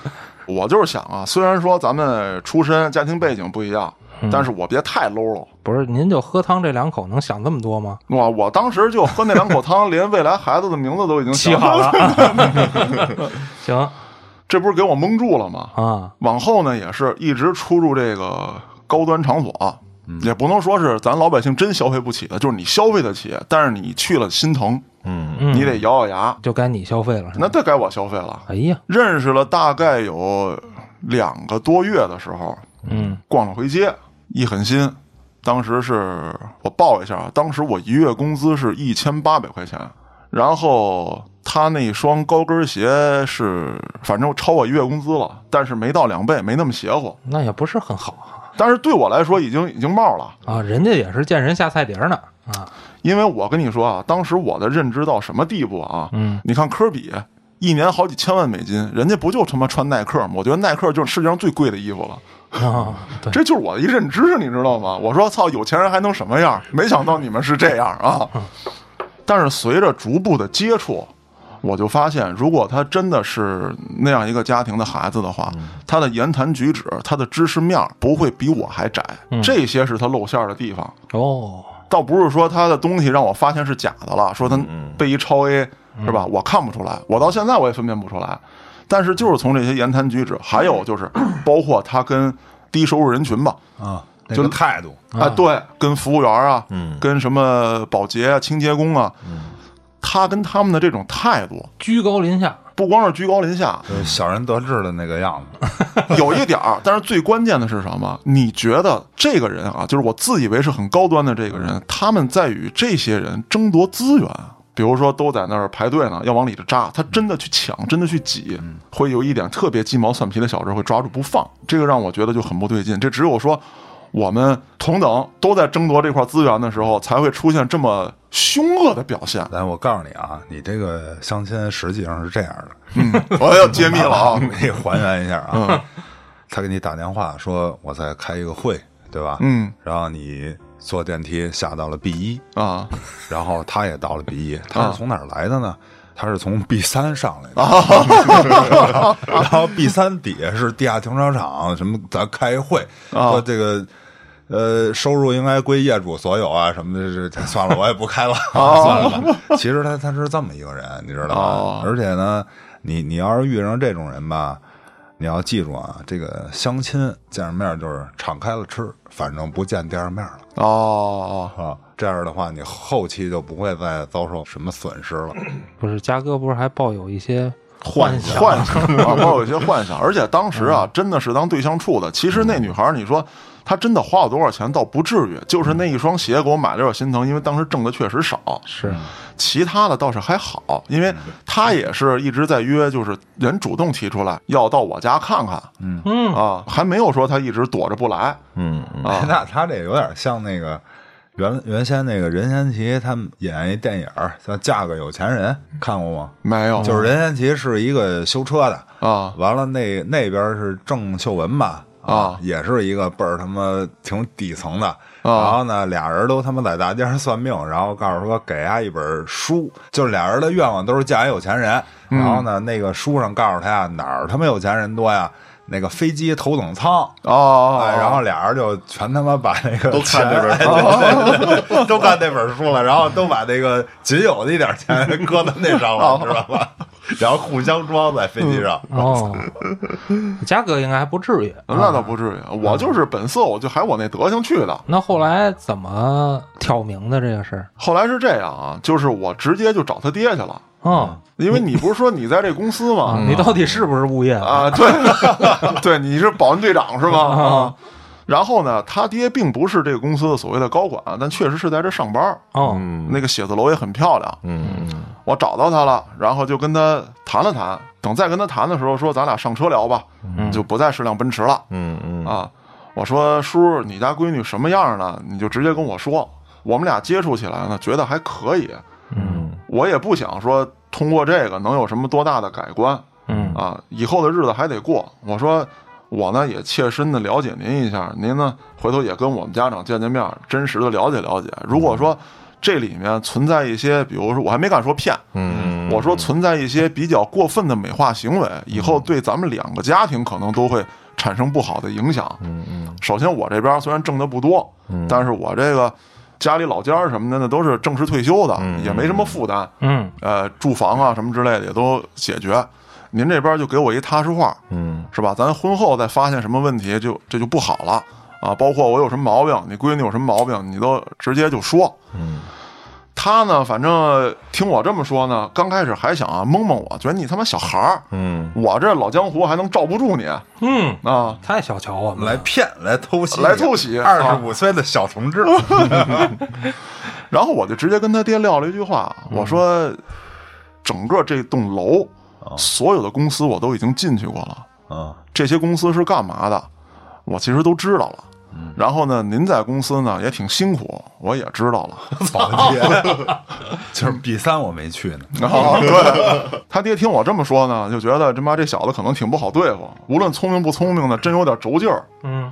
我就是想啊，虽然说咱们出身家庭背景不一样，嗯。但是我别太 low 了。不是，您就喝汤这两口能想这么多吗？我我当时就喝那两口汤，连未来孩子的名字都已经起好了，行。这不是给我蒙住了吗？啊，往后呢，也是一直出入这个高端场所，也不能说是咱老百姓真消费不起的，就是你消费得起，但是你去了心疼，嗯。嗯。你得咬咬牙，就该你消费了，那这该我消费了。哎呀，认识了大概有两个多月的时候，嗯。逛了回街，一狠心，当时是我报一下啊，当时我一月工资是一千八百块钱，然后他那双高跟鞋是反正超我一月工资了，但是没到两倍，没那么邪乎，那也不是很好但是对我来说已经已经冒了，啊啊，人家也是见人下菜碟儿呢啊，因为我跟你说啊，当时我的认知到什么地步啊？嗯，你看科比。一年好几千万美金，人家不就他妈穿耐克吗？我觉得耐克就是世界上最贵的衣服了。啊，对，这就是我的一认知，你知道吗？我说操，有钱人还能什么样？没想到你们是这样啊！但是随着逐步的接触，我就发现，如果他真的是那样一个家庭的孩子的话，他的言谈举止、他的知识面不会比我还窄，这些是他露馅儿的地方。哦，倒不是说他的东西让我发现是假的了，说他被一超 A 是吧？我看不出来，我到现在我也分辨不出来。但是就是从这些言谈举止，还有就是包括他跟低收入人群吧，啊，那就个态度，啊，对，跟服务员啊，嗯。跟什么保洁啊、清洁工啊，他跟他们的这种态度，居高临下，不光是居高临下，就是小人得志的那个样子。有一点儿，但是最关键的是什么？你觉得这个人啊，就是我自以为是很高端的这个人，他们在与这些人争夺资源，比如说都在那儿排队呢，要往里头扎，他真的去抢，真的去挤，会有一点特别鸡毛蒜皮的小事会抓住不放，这个让我觉得就很不对劲。这只有说我们同等都在争夺这块资源的时候，才会出现这么凶恶的表现。来，我告诉你啊，你这个相亲实际上是这样的，我要揭秘了啊！给 你还原一下啊。他给你打电话说我在开一个会，对吧？嗯然后你坐电梯下到了 B 一，啊然后他也到了 B 一，他是从哪儿来的呢？他是从 B 三上来的，然后 B 三底下是地下停车场，什么咱开会，啊说这个呃收入应该归业主所有啊什么的，这这算了，我也不开了，算了吧。其实他他是这么一个人，你知道吧？哦而且呢，你你要是遇上这种人吧。你要记住啊，这个相亲见着面就是敞开了吃，反正不见第二面了。哦，啊，这样的话，你后期就不会再遭受什么损失了。不是嘉哥不是还抱有一些幻想幻想 啊，抱有一些幻想，而且当时啊，真的是当对象处的。其实那女孩，你说她真的花了多少钱，倒不至于，就是那一双鞋给我买了有点心疼，因为当时挣的确实少。是。其他的倒是还好，因为他也是一直在约，就是人主动提出来要到我家看看，嗯。嗯。啊，还没有说他一直躲着不来。嗯嗯。啊。那他这有点像那个原原先那个任贤齐他们演一电影儿叫《嫁个有钱人》，看过吗？没有，就是任贤齐是一个修车的，啊。完了那那边是郑秀文吧。啊。也是一个倍儿他妈挺底层的，啊。然后呢，俩人都他妈在大街上算命，然后告诉说给他一本书，就是俩人的愿望都是嫁一有钱人，嗯。然后呢，那个书上告诉他呀，哪儿他妈有钱人多呀？那个飞机头等舱，哦，哎，然后俩人就全他妈把那个 都看这本钱对对对都看那本书了，然后都把那个仅有的一点钱搁到那上了，知道吧？然后互相装在飞机上。哦，嘉哥应该还不至于，那倒不至于，我就是本色，我就还我那德行去的。那后来怎么挑明的这个事儿？后来是这样啊，就是我直接就找他爹去了，嗯，因为你不是说你在这公司吗？你到底是不是物业？啊，对，对，你是保安队长是吗？啊啊，然后呢，他爹并不是这个公司的所谓的高管，但确实是在这上班。哦，那个写字楼也很漂亮，嗯我找到他了，然后就跟他谈了谈。等再跟他谈的时候，说咱俩上车聊吧，就不再是辆奔驰了嗯嗯啊。我说叔，你家闺女什么样呢？你就直接跟我说。我们俩接触起来呢，觉得还可以。嗯我也不想说通过这个能有什么多大的改观？嗯啊，以后的日子还得过。我说我呢也切身的了解您一下，您呢回头也跟我们家长见见面，真实的了解了解。如果说这里面存在一些，比如说我还没敢说骗，嗯，我说存在一些比较过分的美化行为，以后对咱们两个家庭可能都会产生不好的影响。嗯嗯首先我这边虽然挣的不多，但是我这个家里老家儿什么的呢都是正式退休的，也没什么负担。嗯呃，住房啊什么之类的也都解决。您这边就给我一踏实话，嗯是吧？咱婚后再发现什么问题，就这就不好了啊。包括我有什么毛病，你闺女有什么毛病，你都直接就说。嗯，他呢，反正听我这么说呢，刚开始还想啊蒙蒙我，觉得你他妈小孩儿，嗯我这老江湖还能罩不住你嗯，啊？太小瞧我们了来骗，来偷袭，来偷袭二十五岁的小同志 然后我就直接跟他爹撂了一句话，我说，整个这栋楼所有的公司我都已经进去过了。啊这些公司是干嘛的，我其实都知道了。然后呢，您在公司呢也挺辛苦，我也知道了。保洁，就是 B 三我没去呢，啊，对，他爹听我这么说呢，就觉得这妈这小子可能挺不好对付，无论聪明不聪明的，真有点轴劲儿。嗯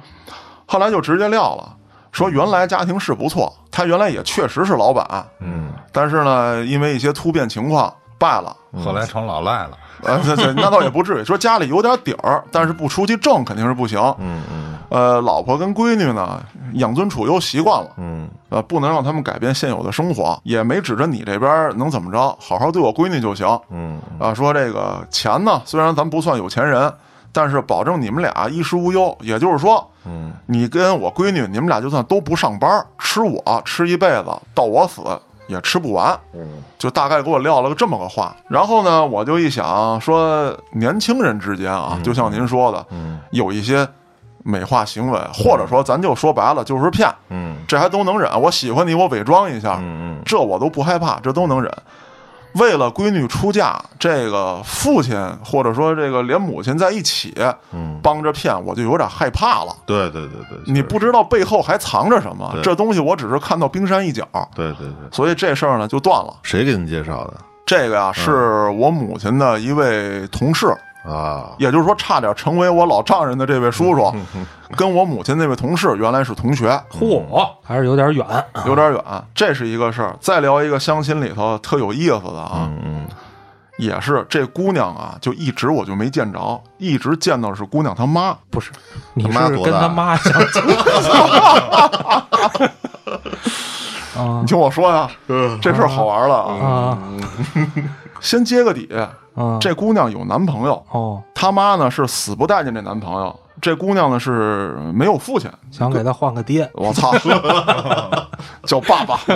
后来就直接撂了，说原来家庭是不错，他原来也确实是老板，嗯但是呢，因为一些突变情况败了。后来成老赖了，呃，这这那倒也不至于，说家里有点底儿，但是不出去挣肯定是不行。嗯嗯呃，老婆跟闺女呢，养尊处优习惯了，嗯呃，不能让他们改变现有的生活，也没指着你这边能怎么着，好好对我闺女就行。嗯啊，说这个钱呢，虽然咱不算有钱人，但是保证你们俩衣食无忧。也就是说，嗯你跟我闺女，你们俩就算都不上班，吃我吃一辈子，到我死也吃不完。嗯就大概给我撂了个这么个话。然后呢，我就一想说，年轻人之间啊，就像您说的，嗯有一些美化行为，或者说咱就说白了就是骗，嗯这还都能忍。我喜欢你，我伪装一下，嗯这我都不害怕，这都能忍。为了闺女出嫁，这个父亲或者说这个连母亲在一起嗯，帮着骗，我就有点害怕了。对对对对，你不知道背后还藏着什么，这东西我只是看到冰山一角，对对对，所以这事儿呢就断了。谁给你介绍的？这个呀是我母亲的一位同事，啊？也就是说差点成为我老丈人的这位叔叔，跟我母亲那位同事原来是同学，嚯，还是有点远。有点远，这是一个事儿。再聊一个相亲里头特有意思的啊，嗯嗯也是这姑娘啊，就一直我就没见着，一直见到是姑娘她妈。不是，你妈是跟他妈相亲 啊 你听我说呀，这事儿好玩了啊！啊先揭个底，啊！这姑娘有男朋友，哦，她妈呢是死不待见这男朋友，这姑娘呢是没有父亲。想给她换个爹，我操，叫爸爸。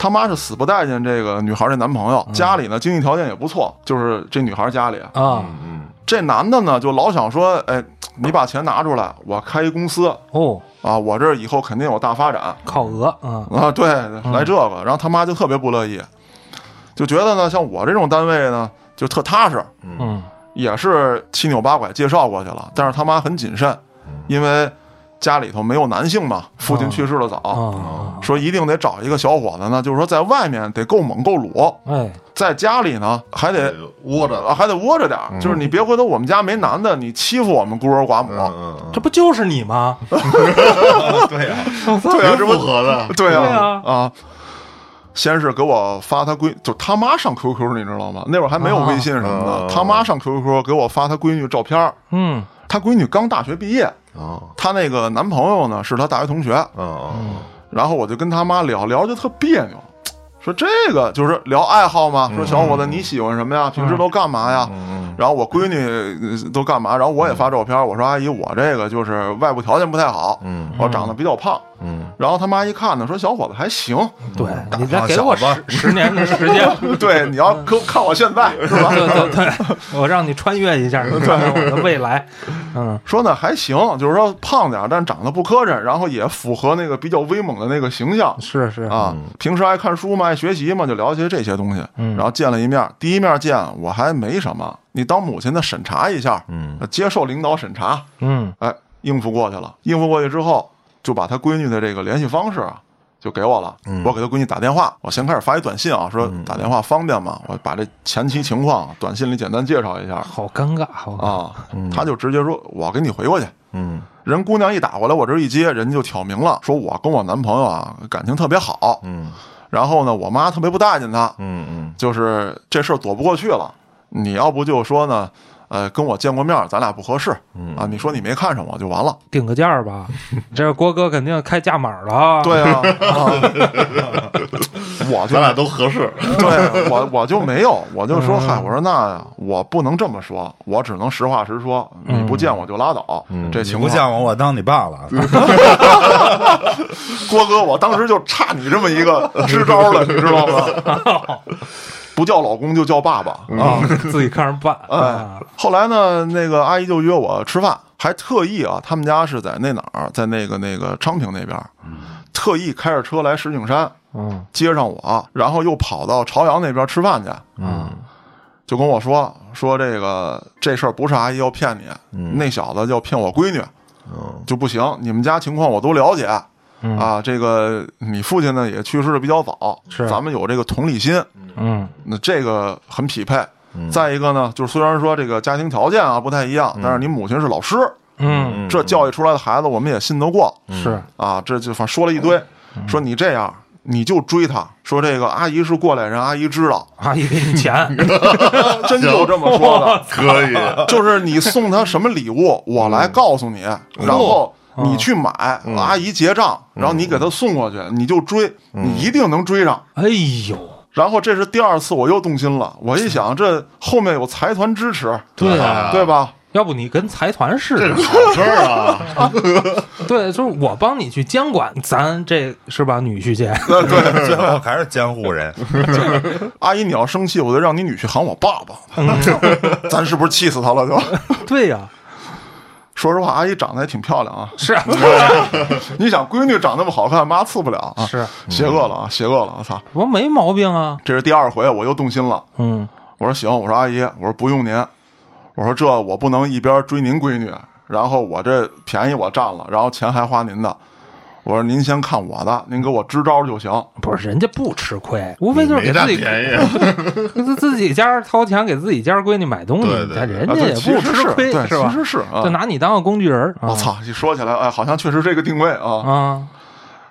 他妈是死不待见这个女孩这男朋友，家里呢经济条件也不错，就是这女孩家里，啊嗯这男的呢就老想说，哎，你把钱拿出来，我开一公司哦，啊，我这以后肯定有大发展靠讹啊啊，对，来这个，然后他妈就特别不乐意，就觉得呢，像我这种单位呢就特踏实，嗯。也是七扭八拐介绍过去了，但是他妈很谨慎，因为家里头没有男性嘛，父亲去世的早，啊。说一定得找一个小伙子呢，就是说在外面得够猛够鲁，哎。在家里呢还得窝着啊还得窝着点儿，就是你别回头我们家没男的，你欺负我们孤儿寡母，嗯嗯这不就是你吗？对呀，对啊，这不符合的，对对啊啊。啊！先是给我发她闺，就他妈上 QQ，你知道吗？那会儿还没有微信什么的，啊他妈上 QQ 给我发她闺女照片儿。嗯。他闺女刚大学毕业，啊。她那个男朋友呢是她大学同学，哦然后我就跟他妈聊聊，就特别扭，说这个就是聊爱好嘛，说小伙子你喜欢什么呀？平时都干嘛呀？嗯然后我闺女呃都干嘛？然后我也发照片，我说阿姨，我这个就是外部条件不太好，嗯。我长得比较胖。嗯然后他妈一看呢，说小伙子还行，对你再胖给我十十年的时间，对，你要看看我现在是吧？对对对，我让你穿越一下，你看看我的未来。嗯说呢还行，就是说胖点儿，但长得不磕碜，然后也符合那个比较威猛的那个形象。是是啊，平时爱看书嘛，爱学习嘛，就了解这些东西。嗯然后见了一面，第一面见我还没什么，你当母亲的审查一下，嗯呃接受领导审查，嗯哎，应付过去了。应付过去之后，就把他闺女的这个联系方式啊就给我了。我给他闺女打电话，我先开始发一短信啊，说打电话方便吗？我把这前期情况短信里简单介绍一下好尴尬，好尴尬啊。他就直接说，我给你回过去。嗯人姑娘一打过来，我这一接，人家就挑明了，说我跟我男朋友啊感情特别好，嗯然后呢，我妈特别不待见他，嗯嗯就是这事儿躲不过去了。你要不就说呢，呃，跟我见过面，咱俩不合适，啊，你说你没看上我就完了。定个价儿吧。这郭哥肯定开价码了。对啊，啊我就咱俩都合适。对我我就没有，我就说嗨，我说那我不能这么说，我只能实话实说，你不见我就拉倒。这你情况，不见我，我当你爸了。郭哥，我当时就差你这么一个支招了，你知道吗？不叫老公就叫爸爸啊！自己看着办。哎啊，后来呢，那个阿姨就约我吃饭，还特意啊，他们家是在那哪儿，在那个那个昌平那边，特意开着车来石景山嗯接上我，然后又跑到朝阳那边吃饭去，嗯就跟我说说这个这事儿不是阿姨要骗你，那小子要骗我闺女，嗯就不行。你们家情况我都了解。嗯啊，这个你父亲呢也去世的比较早，是咱们有这个同理心，嗯那这个很匹配。再一个呢，就是虽然说这个家庭条件啊不太一样，但是你母亲是老师，嗯，这教育出来的孩子我们也信得过是啊。这就反正说了一堆，说你这样你就追他，说这个阿姨是过来人，阿姨知道，阿姨给你钱。真就这么说的。可以。就是你送他什么礼物，我来告诉你，然后你去买，阿姨结账，然后你给他送过去，你就追，你一定能追上。哎呦，然后这是第二次，我又动心了。我一想，这后面有财团支持，对啊对吧？要不你跟财团试试？好事儿啊！对，就是我帮你去监管咱这是吧？女婿去。对，最后还是监护人。阿姨，你要生气，我就让你女婿喊我爸爸。咱是不是气死他了？就对呀，说实话，阿姨长得也挺漂亮啊。是啊 你想，闺女长那么好看，妈伺不了啊。是，邪恶了啊，邪恶了！我操，我没毛病啊。这是第二回，我又动心了。嗯，我说行，我说阿姨，我说不用您，我说这我不能一边追您闺女，然后我这便宜我占了，然后钱还花您的。我说您先看我的，您给我支招就行。不是，人家不吃亏，无非就是给自己便宜，自自己家掏钱给自己家闺女买东西，对对对啊对人家也不吃亏，对，吧其？实是啊就。拿你当个工具人我操！一说起来，哎，好像确实这个定位啊。啊！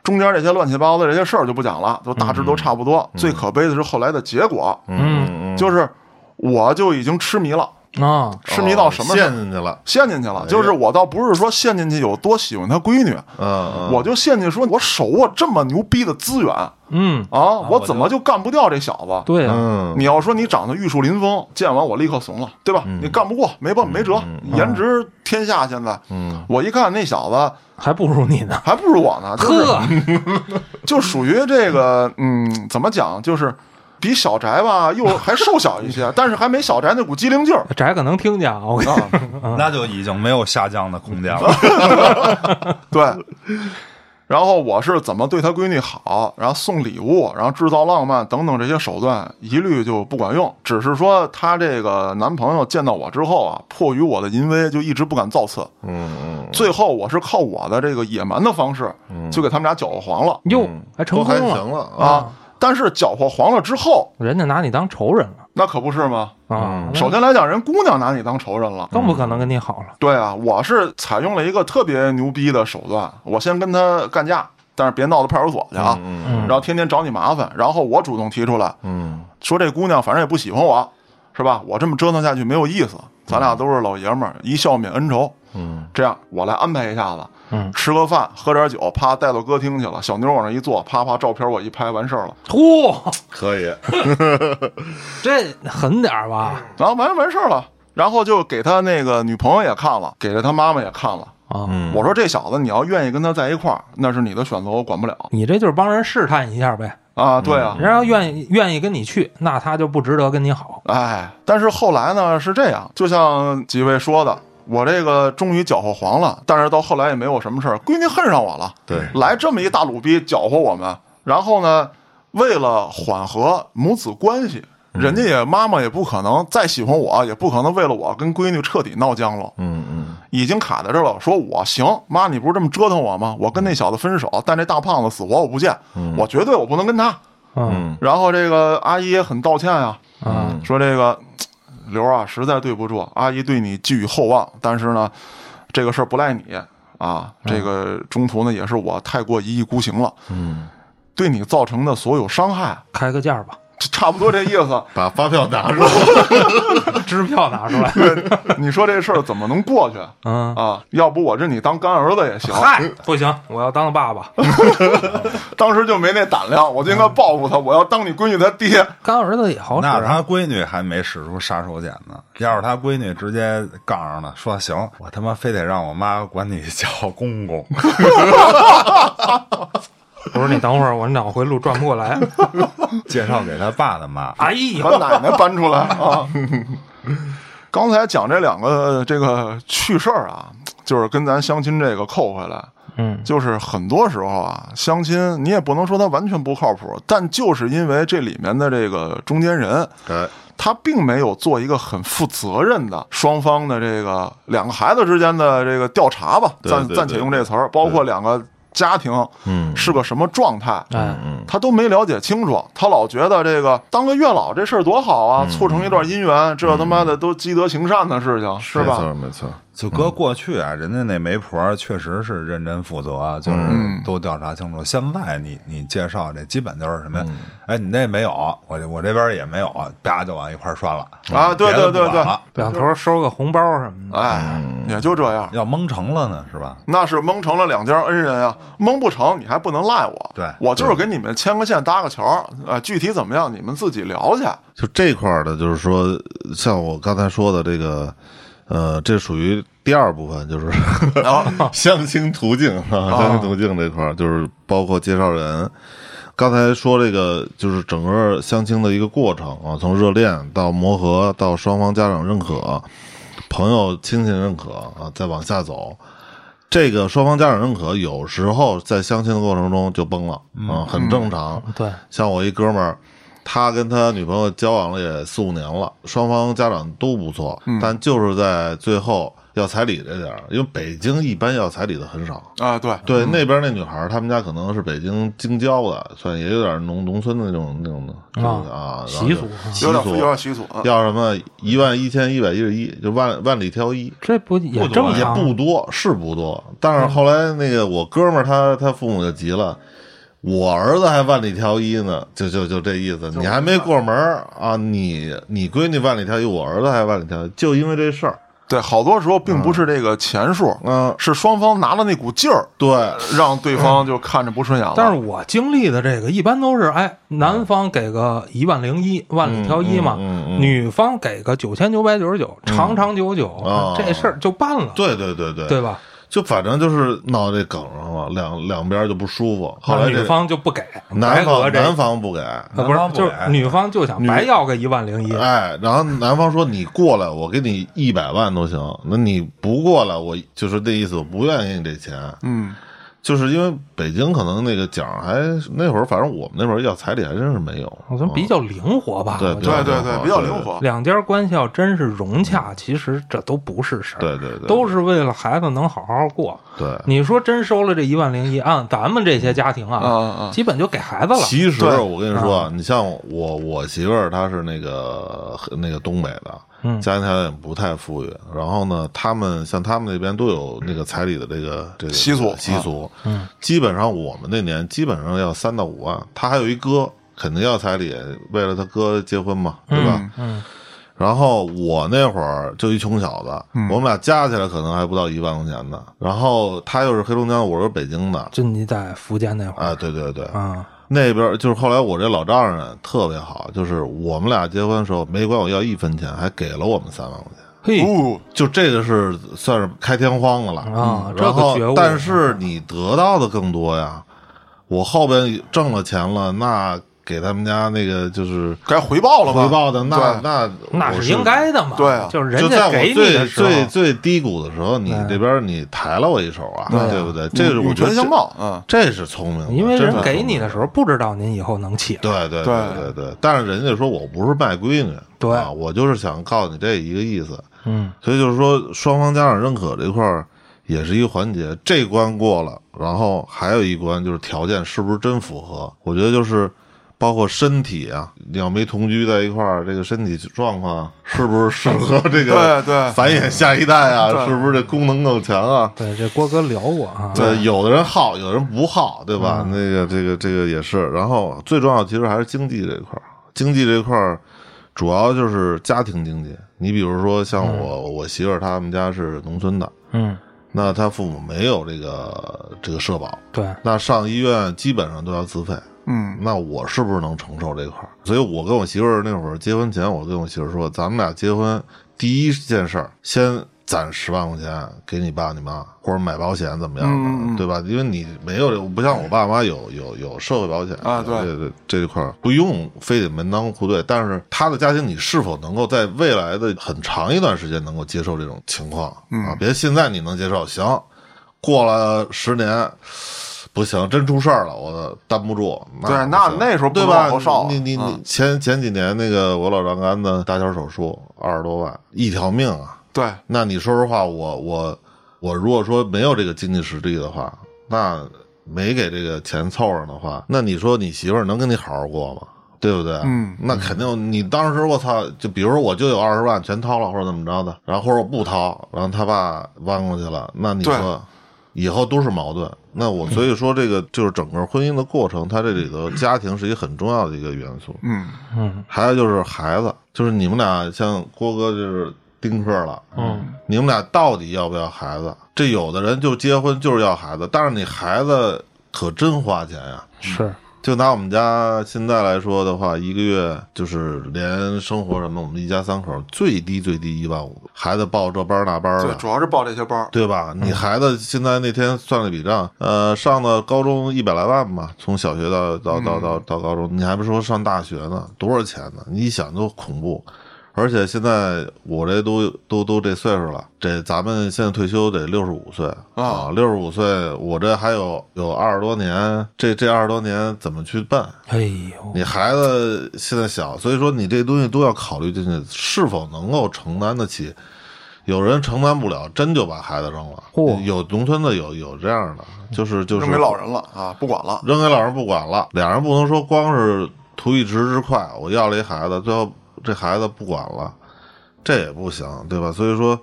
中间这些乱七八糟的这些事儿就不讲了，都大致都差不多。最可悲的是后来的结果，嗯就是我就已经痴迷了，啊，痴迷到什么陷进去了？陷进去了。就是我倒不是说陷进去有多喜欢他闺女，嗯嗯，我就陷进说，我手握这么牛逼的资源嗯，啊，我怎么就干不掉这小子？对啊呀，嗯你要说你长得玉树临风，见完我立刻怂了，对吧？你干不过，没办没辙，颜值天下。现在，嗯我一看那小子还不如你呢。还不如我呢，就是呵，就属于这个，嗯，怎么讲，就是比小翟吧，又还瘦小一些，但是还没小翟那股机灵劲儿翟可能听见啊，我跟啊。那就已经没有下降的空间了。对。然后我是怎么对他闺女好，然后送礼物，然后制造浪漫等等这些手段，一律就不管用。只是说她这个男朋友见到我之后啊，迫于我的淫威，就一直不敢造次。嗯嗯，最后我是靠我的这个野蛮的方式，就给他们俩搅和黄了哟，还成还功了，行了啊。但是搅和黄了之后，人家拿你当仇人了那可不是吗？啊！首先来讲，人姑娘拿你当仇人了。更不可能跟你好了。对啊，我是采用了一个特别牛逼的手段，我先跟他干架，但是别闹到派出所去啊，然后天天找你麻烦，然后我主动提出来，嗯说这姑娘反正也不喜欢我，是吧？我这么折腾下去没有意思，咱俩都是老爷们儿，一笑泯恩仇。嗯，这样我来安排一下子，嗯，吃个饭，喝点酒，啪带到歌厅去了，小妞往那一坐，啪啪照片我一拍，完事儿了，嚯，可以，这狠点儿吧？然后完完事儿了，然后就给他那个女朋友也看了，给了他妈妈也看了。啊，嗯我说这小子，你要愿意跟他在一块儿，那是你的选择，我管不了你这就是帮人试探一下呗。啊。对啊，人要愿意愿意跟你去，那他就不值得跟你好。哎，但是后来呢是这样，就像几位说的，我这个终于搅和黄了，但是到后来也没有什么事儿，闺女恨上我了，对，来这么一大鲁逼搅和我们，然后呢，为了缓和母子关系，人家也妈妈也不可能再喜欢我，也不可能为了我跟闺女彻底闹僵了。嗯嗯已经卡在这儿了。说我行，妈，你不是这么折腾我吗？我跟那小子分手，但这大胖子死活我不见，我绝对我不能跟他。嗯然后这个阿姨也很道歉呀、啊说这个刘啊，实在对不住，阿姨对你寄予厚望，但是呢，这个事儿不赖你啊，这个中途呢也是我太过一意孤行了，嗯，对你造成的所有伤害，开个价吧，差不多这意思。把发票拿出来，支票拿出来。对你说这事儿怎么能过去 嗯，啊？要不我认你当干儿子也行。嗨，不行，我要当爸爸。当时就没那胆量，我就应该报复他，我要当你闺女他爹。干儿子也好使啊。那他闺女还没使出杀手锏呢。要是他闺女直接杠上了，说行，我他妈非得让我妈管你叫公公，我说你等会儿，我脑回路转不过来。介绍给他爸的妈。哎呀，把奶奶搬出来啊！刚才讲这两个这个趣事儿啊，就是跟咱相亲这个扣回来，嗯，就是很多时候啊，相亲你也不能说他完全不靠谱，但就是因为这里面的这个中间人，哎，他并没有做一个很负责任的双方的这个两个孩子之间的这个调查吧，暂暂且用这词儿，包括两个家庭嗯。是个什么状态，嗯，他都没了解清楚，他老觉得这个当个月老这事儿多好啊，促成一段姻缘，这他妈的都积德行善的事情，是没吧？错没错，就搁过去啊，人家那媒婆确实是认真负责，啊就是都调查清楚。现在你你介绍这基本就是什么呀？哎，你那没有，我我这边也没有，啪就往一块儿拴了啊对对对对两头收个红包什么的。哎，也就这样，要蒙成了呢，是吧？那是蒙成了两家恩人啊，蒙不成你还不能赖我，对我就是给你们牵个线搭个桥，啊，具体怎么样你们自己聊去。就这块儿的，就是说，像我刚才说的这个，呃，这属于第二部分，就是 相亲途径啊，相亲途径这块儿，就是包括介绍人。刚才说这个，就是整个相亲的一个过程啊，从热恋到磨合，到双方家长认可、朋友亲戚认可啊，再往下走。这个双方家长认可，有时候在相亲的过程中就崩了啊，很正常。对，像我一哥们儿，他跟他女朋友交往了也四五年了，双方家长都不错，但就是在最后要彩礼这点儿，因为北京一般要彩礼的很少。啊，对，对，那边那女孩儿，他们家可能是北京京郊的，算也有点农农村的那种那种的啊习俗习有点有俗点习俗啊。要什么一万一千一百一十一，就万万里挑一。这不也也？不多，是不多。但是后来那个我哥们儿他他父母就急了，我儿子还万里挑一呢，就就就这意思，你还没过门儿啊，你你闺女万里挑一，我儿子还万里挑一，就因为这事儿，对，好多时候并不是这个钱数，嗯，是双方拿了那股劲儿，对，让对方就看着不顺眼了。但是我经历的这个一般都是，哎，男方给个一万零一，万里挑一嘛，嗯嗯嗯女方给个九千九百九十九，长长久久，哦。这事儿就办了，对对对对。对吧？就反正就是闹这梗上了，两两边就不舒服。后来这女方就不给，男方男方不给，啊不是男方，不就是给女方就想白要个一万零一，哎，然后男方说你过来，我给你一百万都行，那你不过来，我就是这意思，我不愿意给你这钱。嗯，就是因为北京可能那个奖还那会儿，反正我们那会儿要彩礼还真是没有，好像比较灵活吧？对对对对，比较灵活。两家关系要真是融洽，其实这都不是事儿，对对对，都是为了孩子能好好过。对。你说真收了这一万零一，按咱们这些家庭啊，基本就给孩子了。其实对我跟你说啊，你像我我媳妇儿，她是那个那个东北的，嗯家庭条件不太富裕。然后呢，他们像他们那边都有那个彩礼的这个这个习俗习俗。嗯，基本上我们那年基本上要三到五万。他还有一哥，肯定要彩礼，为了他哥结婚嘛，对吧？嗯，然后我那会儿就一穷小子，我们俩加起来可能还不到一万块钱呢。然后他又是黑龙江，我是北京的，就你在福建那会儿啊，对对对，啊，那边就是后来我这老丈人特别好，就是我们俩结婚的时候没管我要一分钱，还给了我们三万块钱。嘿，哦，就这个是算是开天荒的了啊这然后个但是你得到的更多呀。我后边挣了钱了，那给他们家那个就是该回报了吧？回报的，那那那是应该的嘛。对啊就是人家给你最的时候，最最低谷的时候，你对这边你抬了我一手啊，对啊对不对？这是我涌觉得报，嗯，这是聪明的，因为人给你的时候不知道您以后能起来。对对对对对，但是人家说我不是卖闺女，对啊，我就是想告诉你这一个意思，嗯，所以就是说双方家长认可这块儿也是一个环节，这关过了，然后还有一关就是条件是不是真符合？我觉得就是包括身体啊，你要没同居在一块儿，这个身体状况 是不是适合这个对对繁衍下一代啊？是不是这功能更强啊？对，这郭哥聊过啊。对，有的人好，有的人不好，对吧？那个，这个，这个也是。然后最重要，其实还是经济这一块儿。经济这一块儿，主要就是家庭经济。你比如说，像我，我媳妇儿他们家是农村的，嗯，那他父母没有这个这个社保，对，那上医院基本上都要自费。嗯，那我是不是能承受这块儿？所以我跟我媳妇儿那会儿结婚前，我跟我媳妇儿说，咱们俩结婚第一件事儿，先攒十万块钱给你爸你妈，或者买保险怎么样的，对吧？因为你没有，不像我爸妈有有有社会保险啊对对对，这一块儿不用非得门当户对，但是他的家庭你是否能够在未来的很长一段时间能够接受这种情况、嗯啊？别现在你能接受，行，过了十年。不行，真出事儿了，我担不住。对那那时候对吧？你你你嗯前前几年那个我老丈干的搭桥手术二十多万，一条命啊！对，那你说实话，我我我如果说没有这个经济实力的话，那没给这个钱凑上的话，那你说你媳妇儿能跟你好好过吗？对不对？嗯那肯定。你当时我操，就比如说我就有二十万全掏了，或者怎么着的，然后或者我不掏，然后他爸弯过去了，那你说以后都是矛盾。那我所以说这个就是整个婚姻的过程，它这里头家庭是一个很重要的一个元素。嗯嗯还有就是孩子，就是你们俩像郭哥就是丁克了，嗯，你们俩到底要不要孩子？这有的人就结婚就是要孩子，但是你孩子可真花钱呀。是，就拿我们家现在来说的话，一个月就是连生活什么，我们一家三口最低最低一万五，孩子报这班儿那班儿对，的，主要是报这些班儿。对吧？你孩子现在那天算了笔账，呃，上的高中一百来万吧，从小学到到到到到高中，你还不说上大学呢，多少钱呢？你一想都恐怖。而且现在我这都都都这岁数了，这咱们现在退休得六十五岁啊，六十五岁，我这还有有二十多年，这这二十多年怎么去办？哎呦，你孩子现在小，所以说你这东西都要考虑进去，是否能够承担得起。有人承担不了，真就把孩子扔了。嚯有农村的有有这样的，就是就是扔给老人了啊，不管了。扔给老人不管了，俩人不能说光是图一时之快，我要了一孩子，最后这孩子不管了，这也不行，对吧？所以说，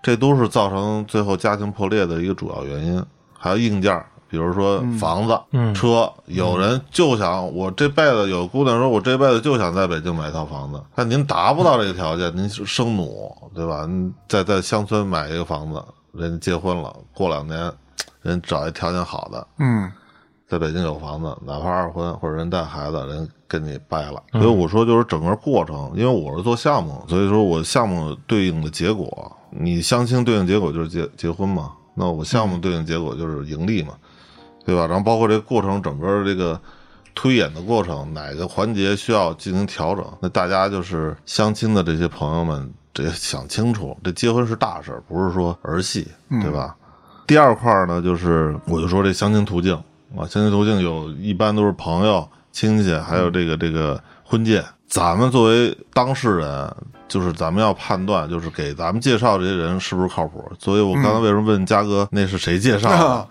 这都是造成最后家庭破裂的一个主要原因。还有硬件，比如说房子、嗯车，有人就想我这辈子有姑娘说，我这辈子就想在北京买一套房子，但您达不到这个条件，您是生弩，对吧？您在在乡村买一个房子，人家结婚了，过两年人找一条件好的，嗯在北京有房子，哪怕二婚或者人带孩子，人跟你掰了。所以我说就是整个过程，因为我是做项目，所以说我项目对应的结果，你相亲对应结果就是结结婚嘛，那我项目对应结果就是盈利嘛，对吧？然后包括这个过程，整个这个推演的过程，哪个环节需要进行调整，那大家就是相亲的这些朋友们，得想清楚，这结婚是大事儿，不是说儿戏，对吧？第二块儿呢，就是我就说这相亲途径啊，相亲途径有一般都是朋友、亲戚，还有这个这个婚介。咱们作为当事人，就是咱们要判断，就是给咱们介绍这些人是不是靠谱。所以我刚才为什么问嘉哥那是谁介绍的？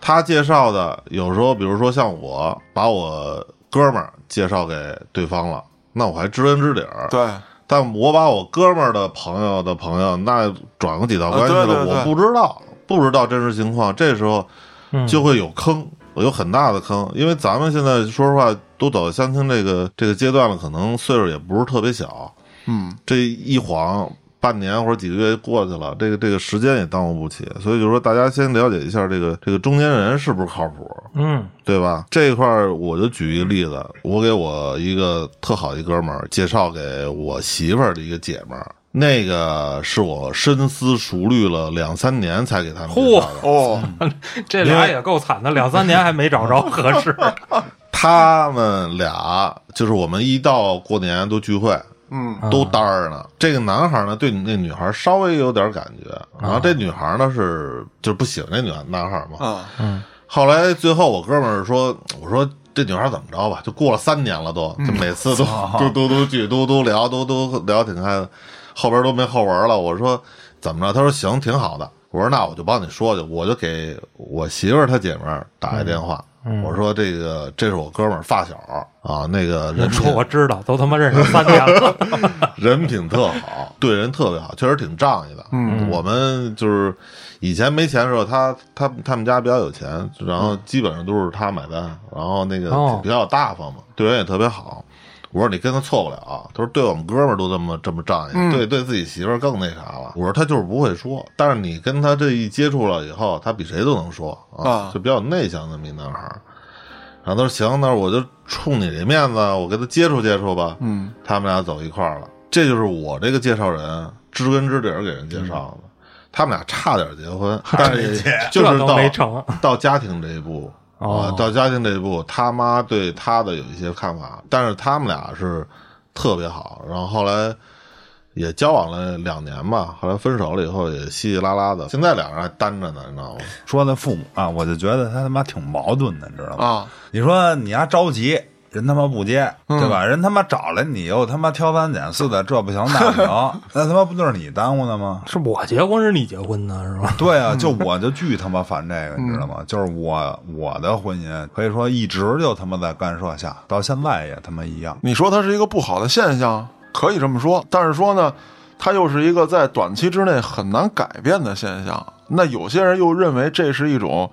他介绍的有时候，比如说像我把我哥们儿介绍给对方了，那我还知根知底儿。对，但我把我哥们儿的朋友的朋友，那转过几道关系了，我不知道，不知道真实情况，这时候嗯就会有坑，有很大的坑。因为咱们现在说实话，都走到相亲这个这个阶段了，可能岁数也不是特别小，嗯这一晃半年或者几个月过去了，这个这个时间也耽误不起。所以就是说，大家先了解一下这个这个中间人是不是靠谱。嗯对吧？这一块儿我就举一个例子，我给我一个特好的一哥们儿介绍给我媳妇儿的一个姐们儿，那个是我深思熟虑了两三年才给他们介绍的。哦，这俩也够惨的，两三年还没找着 合适。他们俩就是我们一到过年都聚会，嗯都单儿呢。这个男孩呢对那女孩稍微有点感觉，然后这女孩呢是就是不喜欢那女男孩嘛。啊后来最后我哥们儿说，我说这女孩怎么着吧？就过了三年了都，就每次都都都都聚，都都聊，都都聊挺开的，后边都没后文了。我说怎么着？他说行，挺好的。我说那我就帮你说去，我就给我媳妇儿她姐们儿打一电话。我说这个这是我哥们儿发小啊，那个人说我知道，都他妈认识三年了。人品特好，对人特别好，确实挺仗义的。嗯，我们就是以前没钱的时候，他他他们家比较有钱，然后基本上都是他买单，然后那个哦比较大方嘛，对人也特别好。我说你跟他错不了，他说对我们哥们儿都这么这么仗义，对对自己媳妇儿更那啥了。我说他就是不会说，但是你跟他这一接触了以后，他比谁都能说啊啊，就比较内向的么一男孩儿。然后他说行，那我就冲你这面子，我跟他接触接触吧。嗯，他们俩走一块儿了。这就是我这个介绍人知根知底儿给人介绍的。他们俩差点结婚，但是也就是到到家庭这一步啊哦，到家庭这一步，他妈对他的有一些看法，但是他们俩是特别好。然后后来也交往了两年吧，后来分手了以后也稀稀拉拉的，现在俩人还单着呢，你知道吗？说那父母啊，我就觉得他他妈挺矛盾的，你知道吗？啊，你说你丫着急，人他妈不接，嗯对吧？人他妈找来你又他妈挑三拣四的，这不行那不行，那他妈不就是你耽误的吗？是我结婚是你结婚呢，是吧？对啊，就我就巨他妈烦这个，你知道吗？嗯就是我我的婚姻可以说一直就他妈在干涉下，到现在也他妈一样。你说它是一个不好的现象，可以这么说，但是说呢，它又是一个在短期之内很难改变的现象。那有些人又认为这是一种，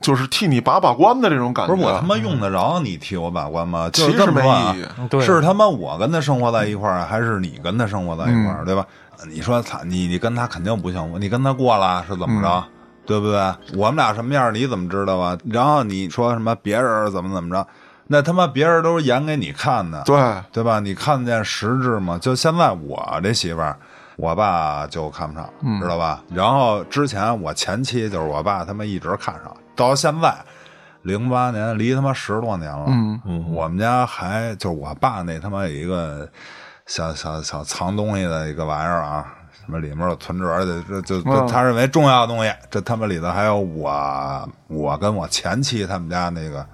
就是替你把把关的这种感觉。不是我他妈用得着你替我把关吗？就其实没是这么说啊意义。对，是他妈我跟他生活在一块儿，还是你跟他生活在一块儿，对吧？你说他，你你跟他肯定不幸福，你跟他过了是怎么着？对不对？我们俩什么样，你怎么知道啊？然后你说什么别人怎么怎么着，那他妈别人都是演给你看的，对，对吧？你看得见实质吗？就现在我这媳妇儿，我爸就看不上，知道吧？然后之前我前妻就是我爸他妈一直看上，到现在零八年离他妈十多年了，嗯。我们家还就是我爸那他妈有一个小小小藏东西的一个玩意儿啊，什么里面有存折的，这就他认为重要的东西，这他妈里头还有我我跟我前妻他们家那个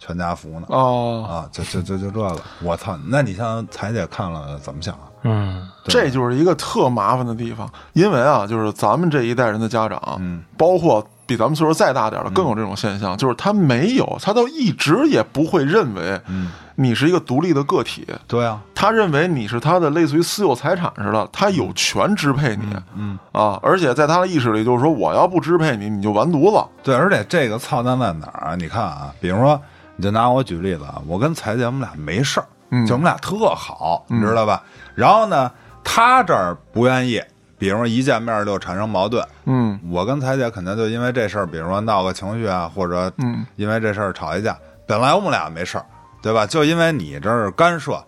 全家福呢。哦，啊，就就就就这个，我操！那你像彩姐看了怎么想啊？嗯，这就是一个特麻烦的地方，因为啊，就是咱们这一代人的家长，嗯，包括比咱们岁数再大点儿的，更有这种现象，就是他没有，他都一直也不会认为，嗯，你是一个独立的个体，对啊，他认为你是他的类似于私有财产似的，他有权支配你，嗯啊，而且在他的意识里就是说，我要不支配你，你就完犊子，对，而且这个操蛋在哪儿啊？你看啊，比如说，你就拿我举例子啊，我跟彩姐我们俩没事儿，嗯就我们俩特好，你知道吧？然后呢，他这儿不愿意，比如说一见面就产生矛盾，嗯我跟彩姐肯定就因为这事儿，比如说闹个情绪啊，或者嗯因为这事儿吵一架。本来我们俩没事儿，对吧？就因为你这儿干涉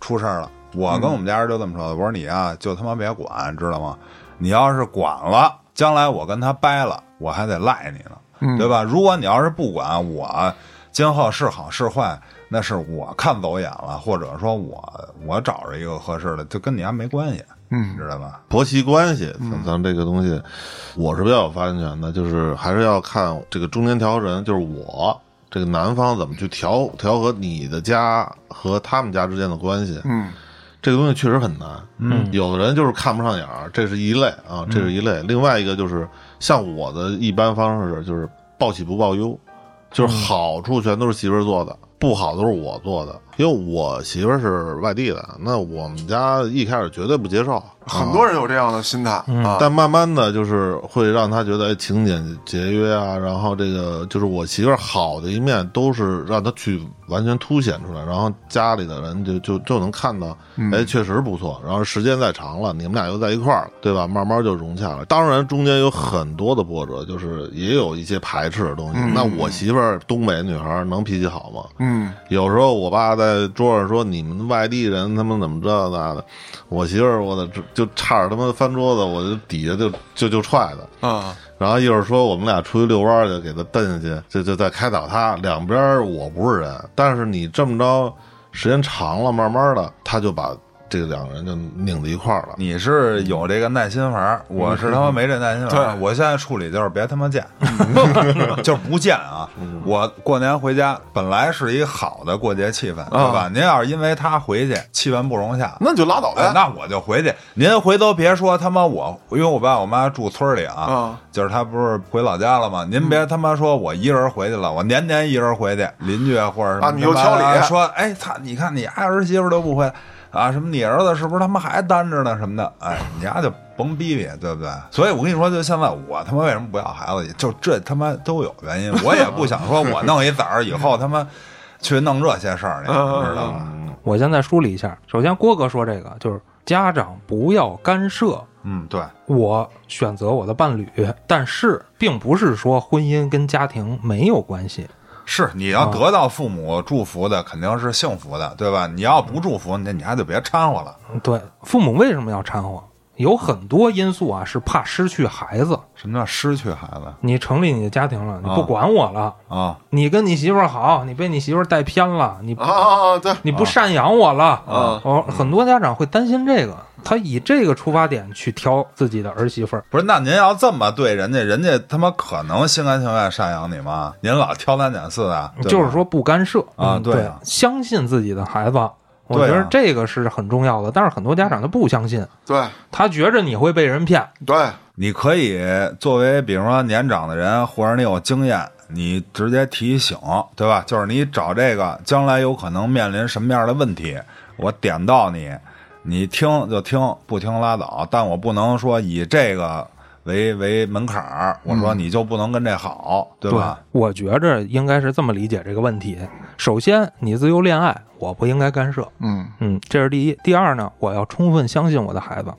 出事儿了。我跟我们家人就这么说的，我说你啊，就他妈别管，知道吗？你要是管了，将来我跟他掰了，我还得赖你呢，嗯对吧？如果你要是不管，我今后是好是坏，那是我看走眼了，或者说我我找着一个合适的，就跟你还没关系，嗯知道吧？婆媳关系，咱咱这个东西，我是比较有发言权的，就是还是要看这个中间调和人，就是我这个男方怎么去调调和你的家和他们家之间的关系。嗯这个东西确实很难。嗯，有的人就是看不上眼儿，这是一类啊，这是一类。另外一个就是像我的一般方式就是报喜不报忧，就是好处全都是媳妇儿做的，不好都是我做的。因为我媳妇儿是外地的，那我们家一开始绝对不接受。很多人有这样的心态啊，但慢慢的就是会让他觉得哎勤俭节约啊，然后这个就是我媳妇儿好的一面都是让他去完全凸显出来，然后家里的人就就就能看到，哎，确实不错。然后时间再长了，你们俩又在一块儿了，对吧？慢慢就融洽了。当然中间有很多的波折，就是也有一些排斥的东西。那我媳妇儿东北女孩能脾气好吗？嗯有时候我爸在在桌上说你们外地人他们怎么这那的，我媳妇儿我的就差点他妈翻桌子，我就底下就就就踹他啊。然后一会儿说我们俩出去遛弯去，给他蹬下去，就就再开导他。两边我不是人，但是你这么着时间长了，慢慢的他就把。这两个人就拧在一块儿了。你是有这个耐心玩，我是他妈没这耐心玩。对。我现在处理就是别他妈见，就是不见啊。我过年回家本来是一好的过节气氛，对吧？您要是因为他回去气氛不融洽，那就拉倒呗。那我就回去。您回头别说他妈我，因为我爸我妈住村里啊，就是他不是回老家了吗？您别他妈说我一人回去了，我年年一人回去，邻居或者什么，你又挑理说，哎操，你看你儿媳妇都不回。啊，什么你儿子是不是他妈还单着呢？什么的，哎，你丫就甭逼逼，对不对？所以我跟你说，就现在我他妈为什么不要孩子？就这他妈都有原因。我也不想说我弄一崽儿以后他妈去弄这些事儿你，知道吗？我现在梳理一下，首先郭哥说这个就是家长不要干涉。嗯，对，我选择我的伴侣，但是并不是说婚姻跟家庭没有关系。是你要得到父母祝福的，肯定是幸福的，对吧？你要不祝福，那你还得别掺和了。对，父母为什么要掺和？有很多因素啊，是怕失去孩子。什么叫失去孩子？你成立你的家庭了，你不管我了啊？你跟你媳妇儿好，你被你媳妇儿带偏了，你啊，对，你不赡养我了啊？哦，很多家长会担心这个。他以这个出发点去挑自己的儿媳妇儿，不是？那您要这么对人家，人家他妈可能心甘情愿赡养你吗？您老挑三拣四的，就是说不干涉啊？对，相信自己的孩子，我觉得这个是很重要的。但是很多家长他不相信，对他觉着你会被人骗。对，你可以作为比如说年长的人，或者你有经验，你直接提醒，对吧？就是你找这个将来有可能面临什么样的问题，我点到你。你听就听，不听拉倒。但我不能说以这个为为门槛儿，我说你就不能跟这好，对吧？我觉着应该是这么理解这个问题。首先，你自由恋爱，我不应该干涉。嗯嗯，这是第一。第二呢，我要充分相信我的孩子，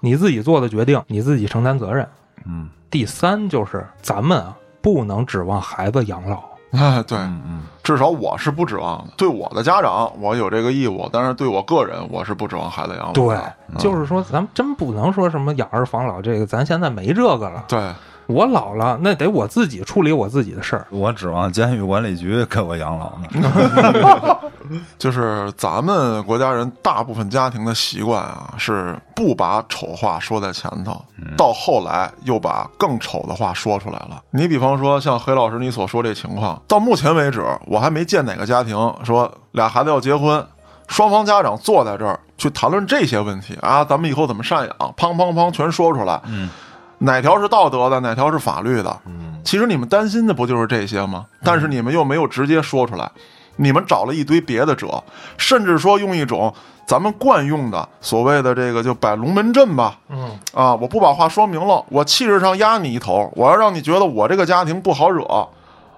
你自己做的决定，你自己承担责任。嗯。第三就是咱们啊，不能指望孩子养老。啊，对，嗯，至少我是不指望的。对我的家长，我有这个义务，但是对我个人，我是不指望孩子养老。对，就是说，咱们真不能说什么养儿防老，这个咱现在没这个了。对。我老了，那得我自己处理我自己的事儿。我指望监狱管理局 给我养老呢。就是咱们国家人大部分家庭的习惯啊，是不把丑话说在前头，到后来又把更丑的话说出来了。你比方说像黑老师你所说这情况，到目前为止，我还没见哪个家庭说俩孩子要结婚，双方家长坐在这儿去谈论这些问题啊，咱们以后怎么赡养，砰砰砰全说出来。嗯。哪条是道德的，哪条是法律的？嗯，其实你们担心的不就是这些吗？但是你们又没有直接说出来，你们找了一堆别的辙，甚至说用一种咱们惯用的所谓的这个就摆龙门阵吧。嗯，啊，我不把话说明了，我气势上压你一头，我要让你觉得我这个家庭不好惹，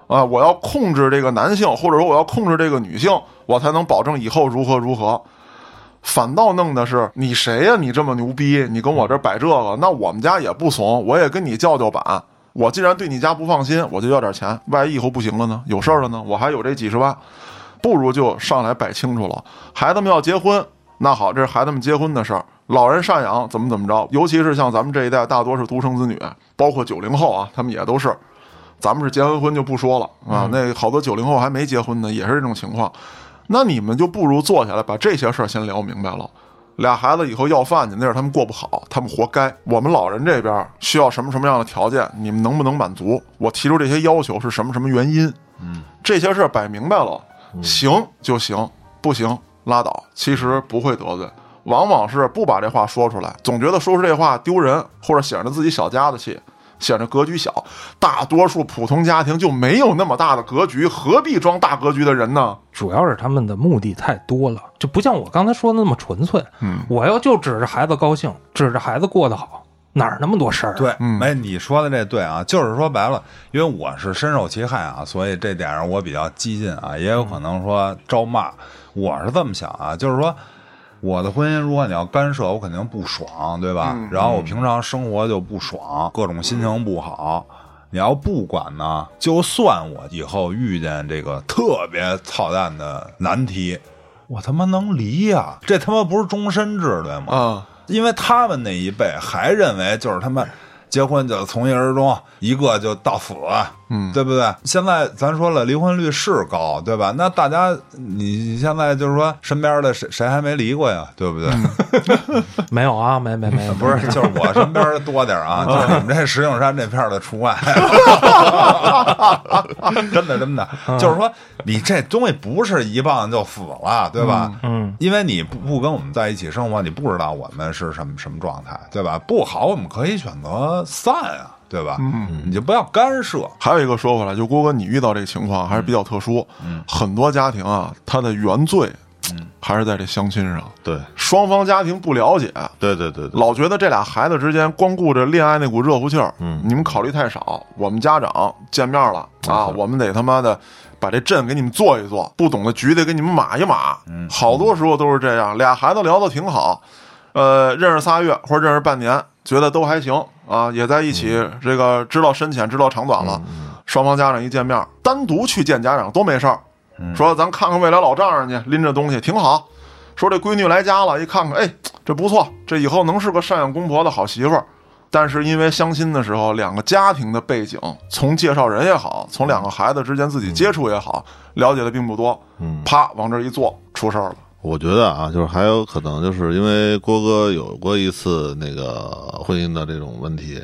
啊，我要控制这个男性，或者说我要控制这个女性，我才能保证以后如何如何。反倒弄的是你谁呀？你这么牛逼，你跟我这摆这个，那我们家也不怂，我也跟你叫叫板。我既然对你家不放心，我就要点钱。万一以后不行了呢？有事儿了呢？我还有这几十万，不如就上来摆清楚了。孩子们要结婚，那好，这是孩子们结婚的事儿。老人赡养怎么怎么着？尤其是像咱们这一代，大多是独生子女，包括九零后啊，他们也都是。咱们是结完婚就不说了啊，那好多九零后还没结婚呢，也是这种情况。那你们就不如坐下来把这些事儿先聊明白了。俩孩子以后要饭去，那是他们过不好，他们活该。我们老人这边需要什么什么样的条件，你们能不能满足？我提出这些要求是什么什么原因？嗯，这些事儿摆明白了，行就行，不行拉倒。其实不会得罪，往往是不把这话说出来，总觉得说出这话丢人，或者显着自己小家子气。显着格局小，大多数普通家庭就没有那么大的格局，何必装大格局的人呢？主要是他们的目的太多了，就不像我刚才说的那么纯粹。嗯，我要就指着孩子高兴，指着孩子过得好，哪儿那么多事儿？对，哎，你说的这对啊，就是说白了，因为我是深受其害啊，所以这点上我比较激进啊，也有可能说招骂。我是这么想啊，就是说。我的婚姻，如果你要干涉，我肯定不爽，对吧？然后我平常生活就不爽，各种心情不好。你要不管呢，就算我以后遇见这个特别操蛋的难题，我他妈能离呀？这他妈不是终身制对吗？啊，因为他们那一辈还认为就是他妈结婚就从一而终，一个就到死，嗯对不对？现在咱说了，离婚率是高，对吧？那大家你现在就是说身边的谁谁还没离过呀？对不对？没有啊，没没没有，不是，就是我身边多点儿啊，就是你们这石景山这片儿的除外。真的真的，就是说你这东西不是一棒就死了，对吧？嗯，因为你不不跟我们在一起生活，你不知道我们是什么什么状态，对吧？不好，我们可以选择散啊，对吧？嗯，你就不要干涉。还有一个说回来，就郭哥，你遇到这个情况还是比较特殊。嗯，很多家庭啊，他的原罪，嗯，还是在这相亲上，对双方家庭不了解，对对对对，老觉得这俩孩子之间光顾着恋爱那股热乎气儿，嗯，你们考虑太少。我们家长见面了啊，我们得他妈的把这阵给你们做一做，不懂的局得给你们码一码。嗯，好多时候都是这样，俩孩子聊得挺好，呃，认识仨月或者认识半年，觉得都还行啊，也在一起，这个知道深浅，知道长短了。双方家长一见面，单独去见家长都没事儿，说咱看看未来老丈人去，拎着东西挺好。说这闺女来家了，一看看，哎，这不错，这以后能是个赡养公婆的好媳妇儿。但是因为相亲的时候，两个家庭的背景，从介绍人也好，从两个孩子之间自己接触也好，了解的并不多。嗯，啪往这一坐，出事儿了。我觉得啊，就是还有可能，就是因为郭哥有过一次那个婚姻的这种问题，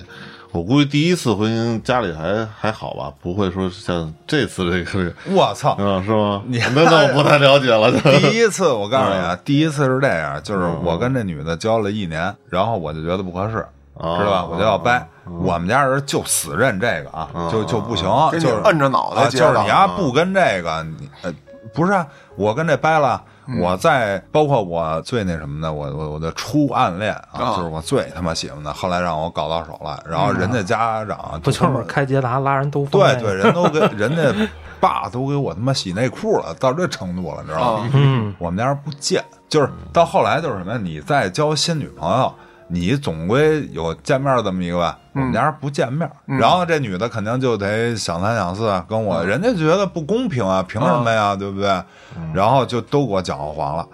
我估计第一次婚姻家里还还好吧，不会说像这次这个，我操！啊，是吗？你那那我不太了解了。第一次我告诉你啊，第一次是这样，就是我跟这女的交了一年，然后我就觉得不合适，哦知道吧？我就要掰。我们家人就死认这个啊，就就不行，就是摁着脑袋就是你要不跟这个，你呃，不是啊，我跟这掰了。我在包括我最那什么的，我我我的初暗恋啊，啊就是我最他妈喜欢的，后来让我搞到手了，然后人家家长不他妈就是开捷达拉人兜风？对对，人都给人家爸都给我他妈洗内裤了，到这程度了，你知道吗？嗯，我们家人不见，就是到后来就是什么呀？你再交新女朋友，你总归有见面这么一个吧？我们家人不见面，然后这女的肯定就得想三想四，跟我，人家觉得不公平啊，凭什么呀？对不对？然后就都给我搅和黄了。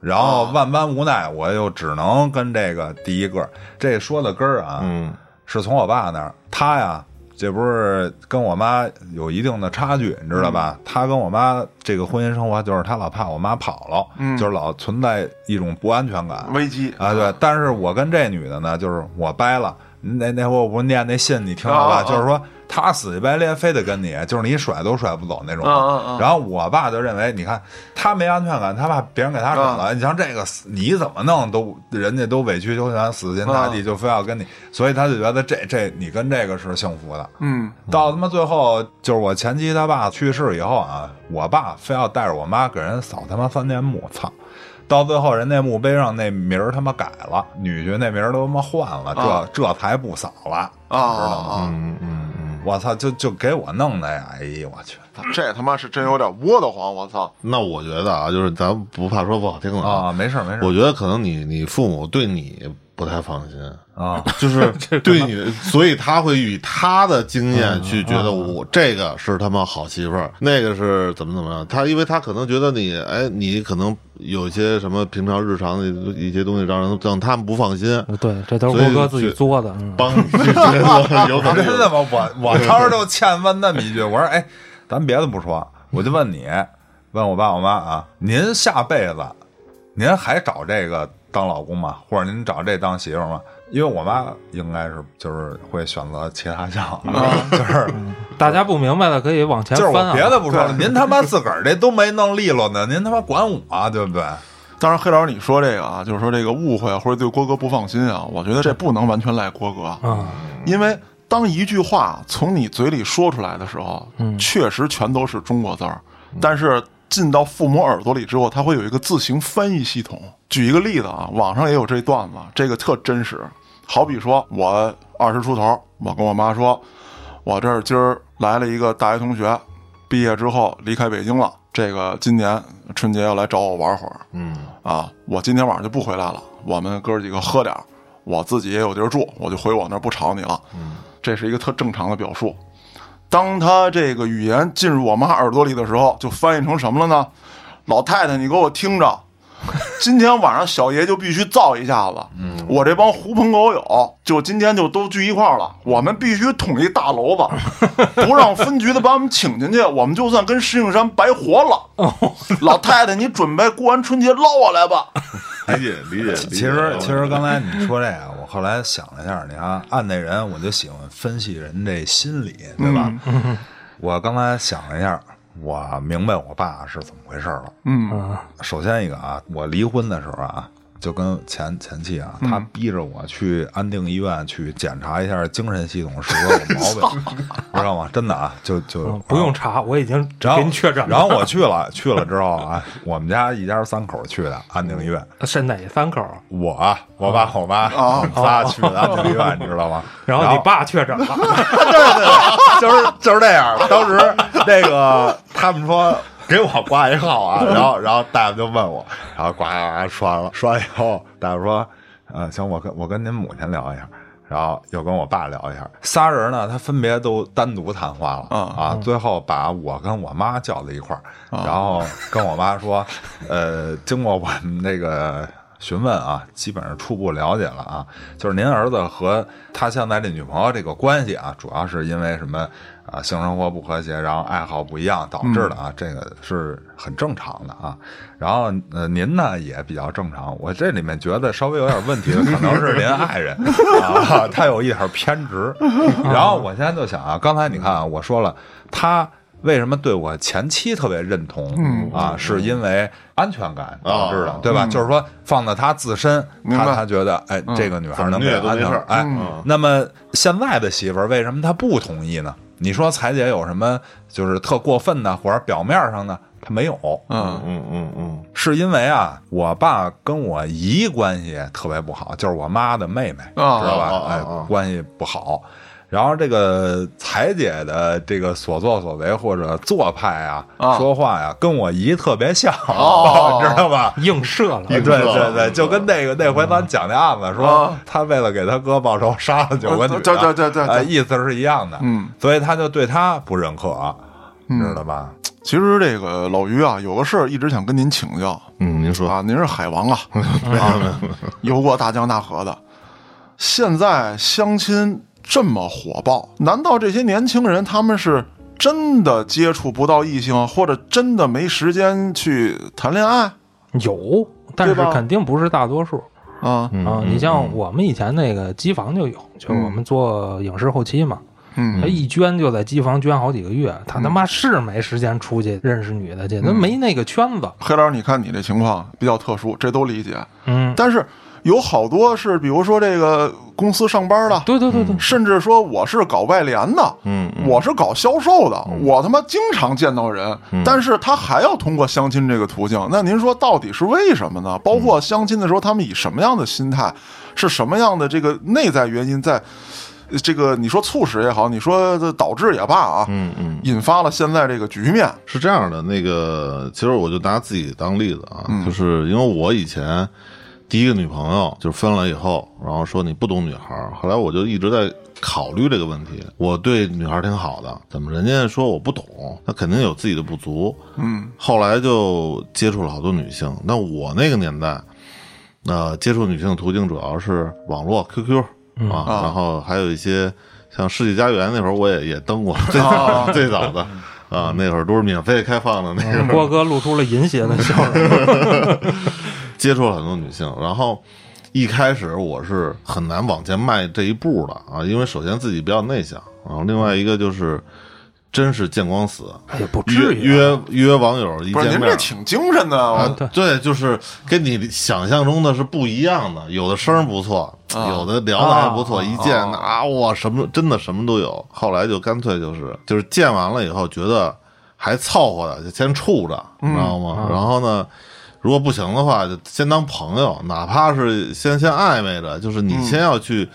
然后万般无奈，我又只能跟这个第一个，这说的根儿啊，嗯是从我爸那儿，他呀，这不是跟我妈有一定的差距，你知道吧？他跟我妈这个婚姻生活，就是他老怕我妈跑了，就是老存在一种不安全感危机啊。对，但是我跟这女的呢，就是我掰了，那那会儿我不是念那信，你听了吧？就是说他死乞白赖非得跟你，就是你甩都甩不走那种。然后我爸就认为，你看他没安全感，他怕别人给他甩了。你像这个，你怎么弄都人家都委曲求全、死心塌地，就非要跟你，所以他就觉得这这你跟这个是幸福的。嗯，到他妈最后，就是我前妻他爸去世以后啊，我爸非要带着我妈给人扫他妈三年墓，操！到最后人那墓碑上那名儿他妈改了，女婿那名儿都他妈换了，这、啊这才不扫了，啊知道吗？啊嗯嗯嗯，我操，就就给我弄的呀！哎呀我去啊！这他妈是真有点窝得慌，我操！那我觉得啊，就是咱不怕说不好听的啊！，没事没事，我觉得可能你你父母对你不太放心。啊，就是对你，所以他会以他的经验去觉得我这个是他妈好媳妇儿，那个是怎么怎么样。他因为他可能觉得你，哎，你可能有一些什么平常日常的一些东西让人让他们不放心，对，这都是郭哥自己就作的。嗯，帮你可能真的吗？我我当时就欠问那么一句，我说，哎，咱别的不说，我就问你，问我爸我妈啊，您下辈子您还找这个当老公嘛？或者您找这当媳妇儿吗？因为我妈应该是就是会选择其他项，就是大家不明白的可以往前就是翻啊。我别的不说了，您他妈自个儿这都没弄利落呢，您他妈管我、啊对不对？当然，黑老师你说这个啊，就是说这个误会或者对郭哥不放心啊，我觉得这不能完全赖郭哥，啊，因为当一句话从你嘴里说出来的时候，确实全都是中国字儿，但是进到父母耳朵里之后，它会有一个自行翻译系统。举一个例子啊，网上也有这段子，这个特真实。好比说，我二十出头，我跟我妈说，我这儿今儿来了一个大学同学，毕业之后离开北京了，这个今年春节要来找我玩会儿。嗯啊，我今天晚上就不回来了，我们哥几个喝点儿，我自己也有地儿住，我就回我那儿不吵你了。嗯这是一个特正常的表述。当他这个语言进入我妈耳朵里的时候，就翻译成什么了呢？老太太，你给我听着，今天晚上小爷就必须造一下子。嗯，我这帮狐朋狗友就今天就都聚一块儿了，我们必须捅一大娄子，不让分局的把我们请进去，我们就算跟石景山白活了。老太太，你准备过完春节捞我来吧。理解理解。其实其实刚才你说这个，我后来想了一下，你看按那人，我就喜欢分析人这心理，对吧？我刚才想了一下，我明白我爸是怎么回事了。嗯首先一个啊，我离婚的时候啊，就跟前前妻啊，他逼着我去安定医院去检查一下精神系统是否有毛病，知道吗？真的啊，就就嗯不用查，我已经给你确诊了。然后我去了，去了之后啊，我们家一家三口去的安定医院。是哪三口？我啊我爸我妈我们仨去的 安定医院，你知道吗？然后你爸确诊了，对对就是就是这样。当时那个他们说 给我挂一号啊，然后然后大夫就问我，然后呱刷了，说完以后大夫说，呃，行，我跟我跟您母亲聊一下。然后又跟我爸聊一下，仨人呢，他分别都单独谈话了啊啊，最后把我跟我妈叫在一块儿，然后跟我妈说，呃，经过我们那个询问啊，基本上初步了解了啊，就是您儿子和他现在这女朋友这个关系啊，主要是因为什么啊，性生活不和谐，然后爱好不一样导致的啊，这个是很正常的啊。然后呃，您呢也比较正常，我这里面觉得稍微有点问题的，可能是您爱人 啊，他有一点偏执。然后我现在就想啊，刚才你看啊，我说了他。为什么对我前妻特别认同？嗯啊，是因为安全感导致的，哦对吧？就是说，放在他自身，他他觉得，哎，这个女孩能给安全哎，嗯那么现在的媳妇儿为什么她不同意呢？你说彩姐有什么就是特过分的，或者表面上呢？她没有，嗯嗯嗯嗯是因为啊，我爸跟我姨关系特别不好，就是我妈的妹妹，啊知道吧？哎啊，关系不好。然后这个彩姐的这个所作所为或者做派啊，啊。说话呀，跟我姨特别像，哦。知道吧？映射了。对对对，就跟那个那回咱讲那案子，说啊。他为了给他哥报仇，杀了九个女的，对对对对意思是一样的。嗯，所以他就对他不认可，知道吧？其实这个老于啊，有个事儿一直想跟您请教。嗯，您说。啊，您是海王啊，啊，游过大江大河的。现在相亲这么火爆，难道这些年轻人他们是真的接触不到异性，或者真的没时间去谈恋爱有，但是肯定不是大多数啊？啊。你像我们以前那个机房就有，就是我们做影视后期嘛，嗯他一捐就在机房捐好几个月，他他妈是没时间出去认识女的去，他没那个圈子。黑老师，你看你这情况比较特殊，这都理解。嗯，但是有好多是，比如说这个公司上班的，对对对对，甚至说我是搞外联的，嗯嗯我是搞销售的，我他妈经常见到人，但是他还要通过相亲这个途径。那您说到底是为什么呢？包括相亲的时候，他们以什么样的心态，是什么样的这个内在原因在？呃这个你说促使也好，你说导致也罢啊，嗯嗯，引发了现在这个局面。是这样的，那个其实我就拿自己当例子啊，就是因为我以前第一个女朋友就是分了以后，然后说你不懂女孩儿，后来我就一直在考虑这个问题。我对女孩儿挺好的，怎么人家说我不懂，那肯定有自己的不足。嗯后来就接触了好多女性，那我那个年代，呃，接触女性的途径主要是网络 QQ 啊，然后还有一些像世纪佳缘那会儿我也也登过，最 早最早的啊，那会儿都是免费开放的那个，郭哥露出了淫邪的笑容。接触了很多女性，然后一开始我是很难往前迈这一步的啊，因为首先自己比较内向，然后另外一个就是真是见光死，也不至于啊，约约网友一不是见面您这挺精神的，啊。我，对，就是跟你想象中的是不一样的，有的声儿不错，啊。有的聊的还不错，啊一见啊哇什么真的什么都有。后来就干脆就是就是见完了以后觉得还凑合的，就先处着，你知道吗？然后呢，如果不行的话，就先当朋友，哪怕是先先暧昧着，就是你先要去。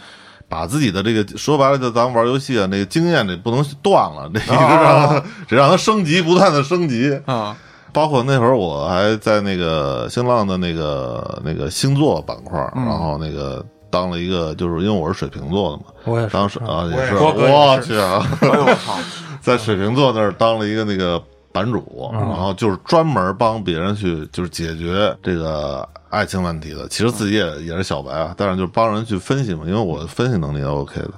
把自己的这个说白了，就咱们玩游戏啊，那个经验这不能断了，这一直让它，只让它升级，不断的升级。啊包括那会儿我还在那个新浪的那个那个星座板块，然后那个当了一个，就是因为我是水瓶座的嘛，我也是当时啊也是，我去我操！在水瓶座那儿当了一个那个版主，然后就是专门帮别人去就是解决这个爱情问题的。其实自己也也是小白啊，但是就帮人去分析嘛，因为我分析能力 OK 的，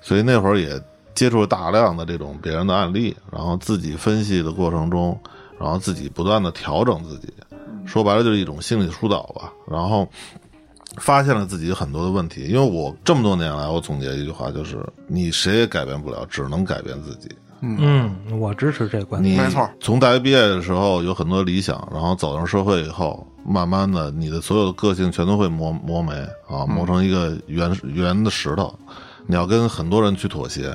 所以那会儿也接触了大量的这种别人的案例，然后自己分析的过程中，然后自己不断的调整自己，说白了就是一种心理疏导吧，然后。发现了自己很多的问题，因为我这么多年来，我总结一句话，就是你谁也改变不了，只能改变自己。嗯，我支持这观点。没错，从大学毕业的时候有很多理想，然后走上社会以后，慢慢的你的所有的个性全都会磨磨没啊，磨成一个圆圆的石头。你要跟很多人去妥协，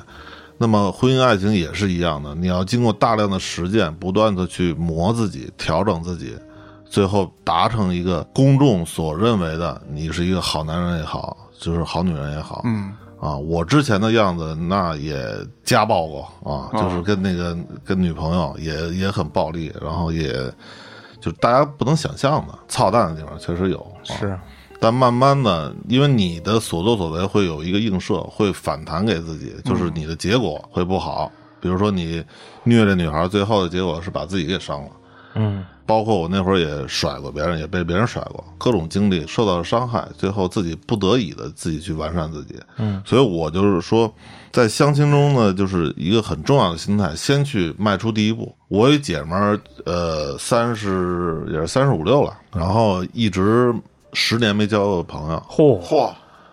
那么婚姻爱情也是一样的，你要经过大量的实践，不断的去磨自己，调整自己。最后达成一个公众所认为的，你是一个好男人也好，就是好女人也好，嗯啊，我之前的样子那也家暴过啊，就是跟那个跟女朋友也也很暴力，然后也就大家不能想象的操蛋的地方确实有，是，但慢慢的，因为你的所作所为会有一个映射，会反弹给自己，就是你的结果会不好，比如说你虐这女孩，最后的结果是把自己给伤了，嗯。包括我那会儿也甩过别人，也被别人甩过，各种经历受到了伤害，最后自己不得已的自己去完善自己。嗯，所以我就是说，在相亲中呢，就是一个很重要的心态，先去迈出第一步。我一姐们儿，呃，三十也是三十五六了，然后一直十年没交过朋友。嚯嚯！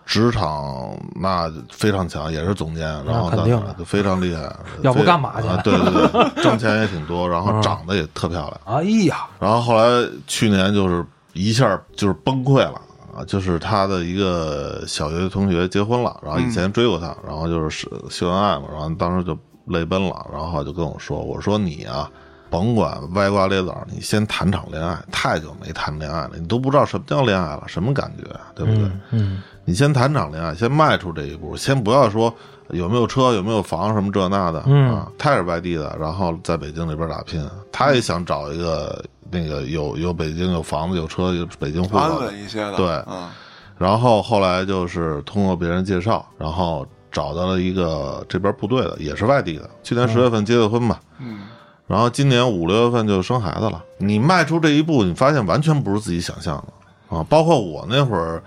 职场那非常强，也是总监，然后肯定非常厉害。要不干嘛去？对对对，挣钱也挺多，然后长得也特漂亮。哎呀，然后后来去年就是一下就是崩溃了啊！就是他的一个小学同学结婚了，然后以前追过他，然后就是秀恩爱嘛，然后当时就泪奔了，然后就跟我说：“我说你啊，甭管歪瓜裂枣，你先谈场恋爱。太久没谈恋爱了，你都不知道什么叫恋爱了，什么感觉，对不对？嗯。”你先谈场恋爱，先迈出这一步，先不要说有没有车、有没有房什么这那的啊。他是外地的，然后在北京里边打拼，他也想找一个那个有有北京有房子、有车、有北京户口安稳一些的。对，嗯。然后后来就是通过别人介绍，然后找到了一个这边部队的，也是外地的。去年十月份结的婚嘛，嗯。然后今年五六月份就生孩子了。你迈出这一步，你发现完全不是自己想象的啊！包括我那会儿。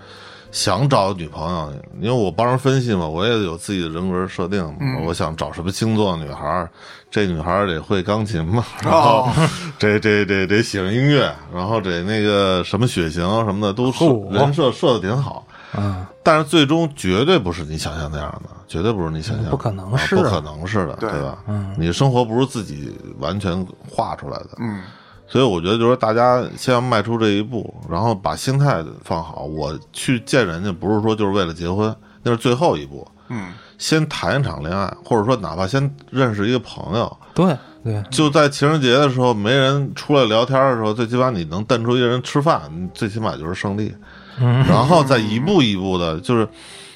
想找女朋友，因为我帮人分析嘛，我也有自己的人格设定。我想找什么星座女孩这女孩得会钢琴嘛，然后 这这这得喜欢音乐，然后得那个什么血型什么的都人设设的挺好。嗯，但是最终绝对不是你想象那样的，绝对不是你想象，不可能是，不可能是的，对吧？嗯，你生活不是自己完全画出来的。嗯。所以我觉得，就是说，大家先要迈出这一步，然后把心态放好。我去见人家，不是说就是为了结婚，那是最后一步。嗯，先谈一场恋爱，或者说哪怕先认识一个朋友。对对，就在情人节的时候，没人出来聊天的时候，最起码你能瞪出一个人吃饭，最起码就是胜利。嗯，然后再一步一步的，就是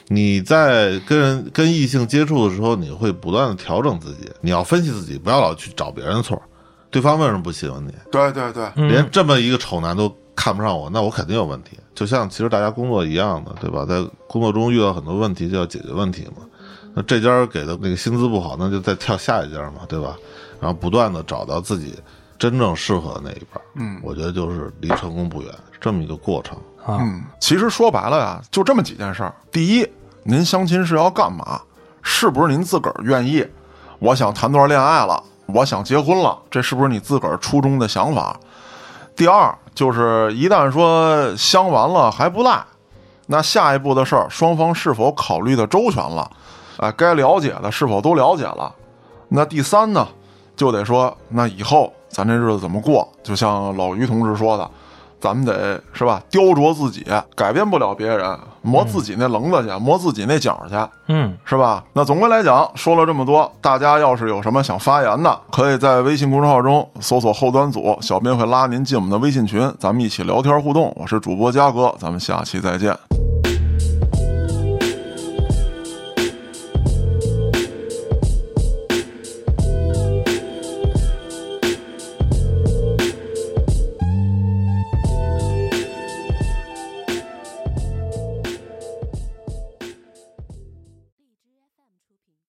你在跟人跟异性接触的时候，你会不断的调整自己。你要分析自己，不要老去找别人错。对方为什么不喜欢你？对对对，连这么一个丑男都看不上我，那我肯定有问题。就像其实大家工作一样的，对吧？在工作中遇到很多问题，就要解决问题嘛。那这家给的那个薪资不好，那就再跳下一家嘛，对吧？然后不断的找到自己真正适合的那一半。嗯，我觉得就是离成功不远，这么一个过程嗯，其实说白了呀，就这么几件事儿。第一，您相亲是要干嘛？是不是您自个儿愿意？我想谈段恋爱了。我想结婚了，这是不是你自个儿初衷的想法？第二，就是一旦说相完了还不赖，那下一步的事儿，双方是否考虑的周全了？哎，该了解的是否都了解了？那第三呢，就得说，那以后咱这日子怎么过？就像老于同志说的。咱们得是吧？雕琢自己，改变不了别人，磨自己那棱子去，磨自己那角去，嗯，是吧？那总归来讲，说了这么多，大家要是有什么想发言的，可以在微信公众号中搜索“后端组”，小编会拉您进我们的微信群，咱们一起聊天互动。我是主播嘉哥，咱们下期再见。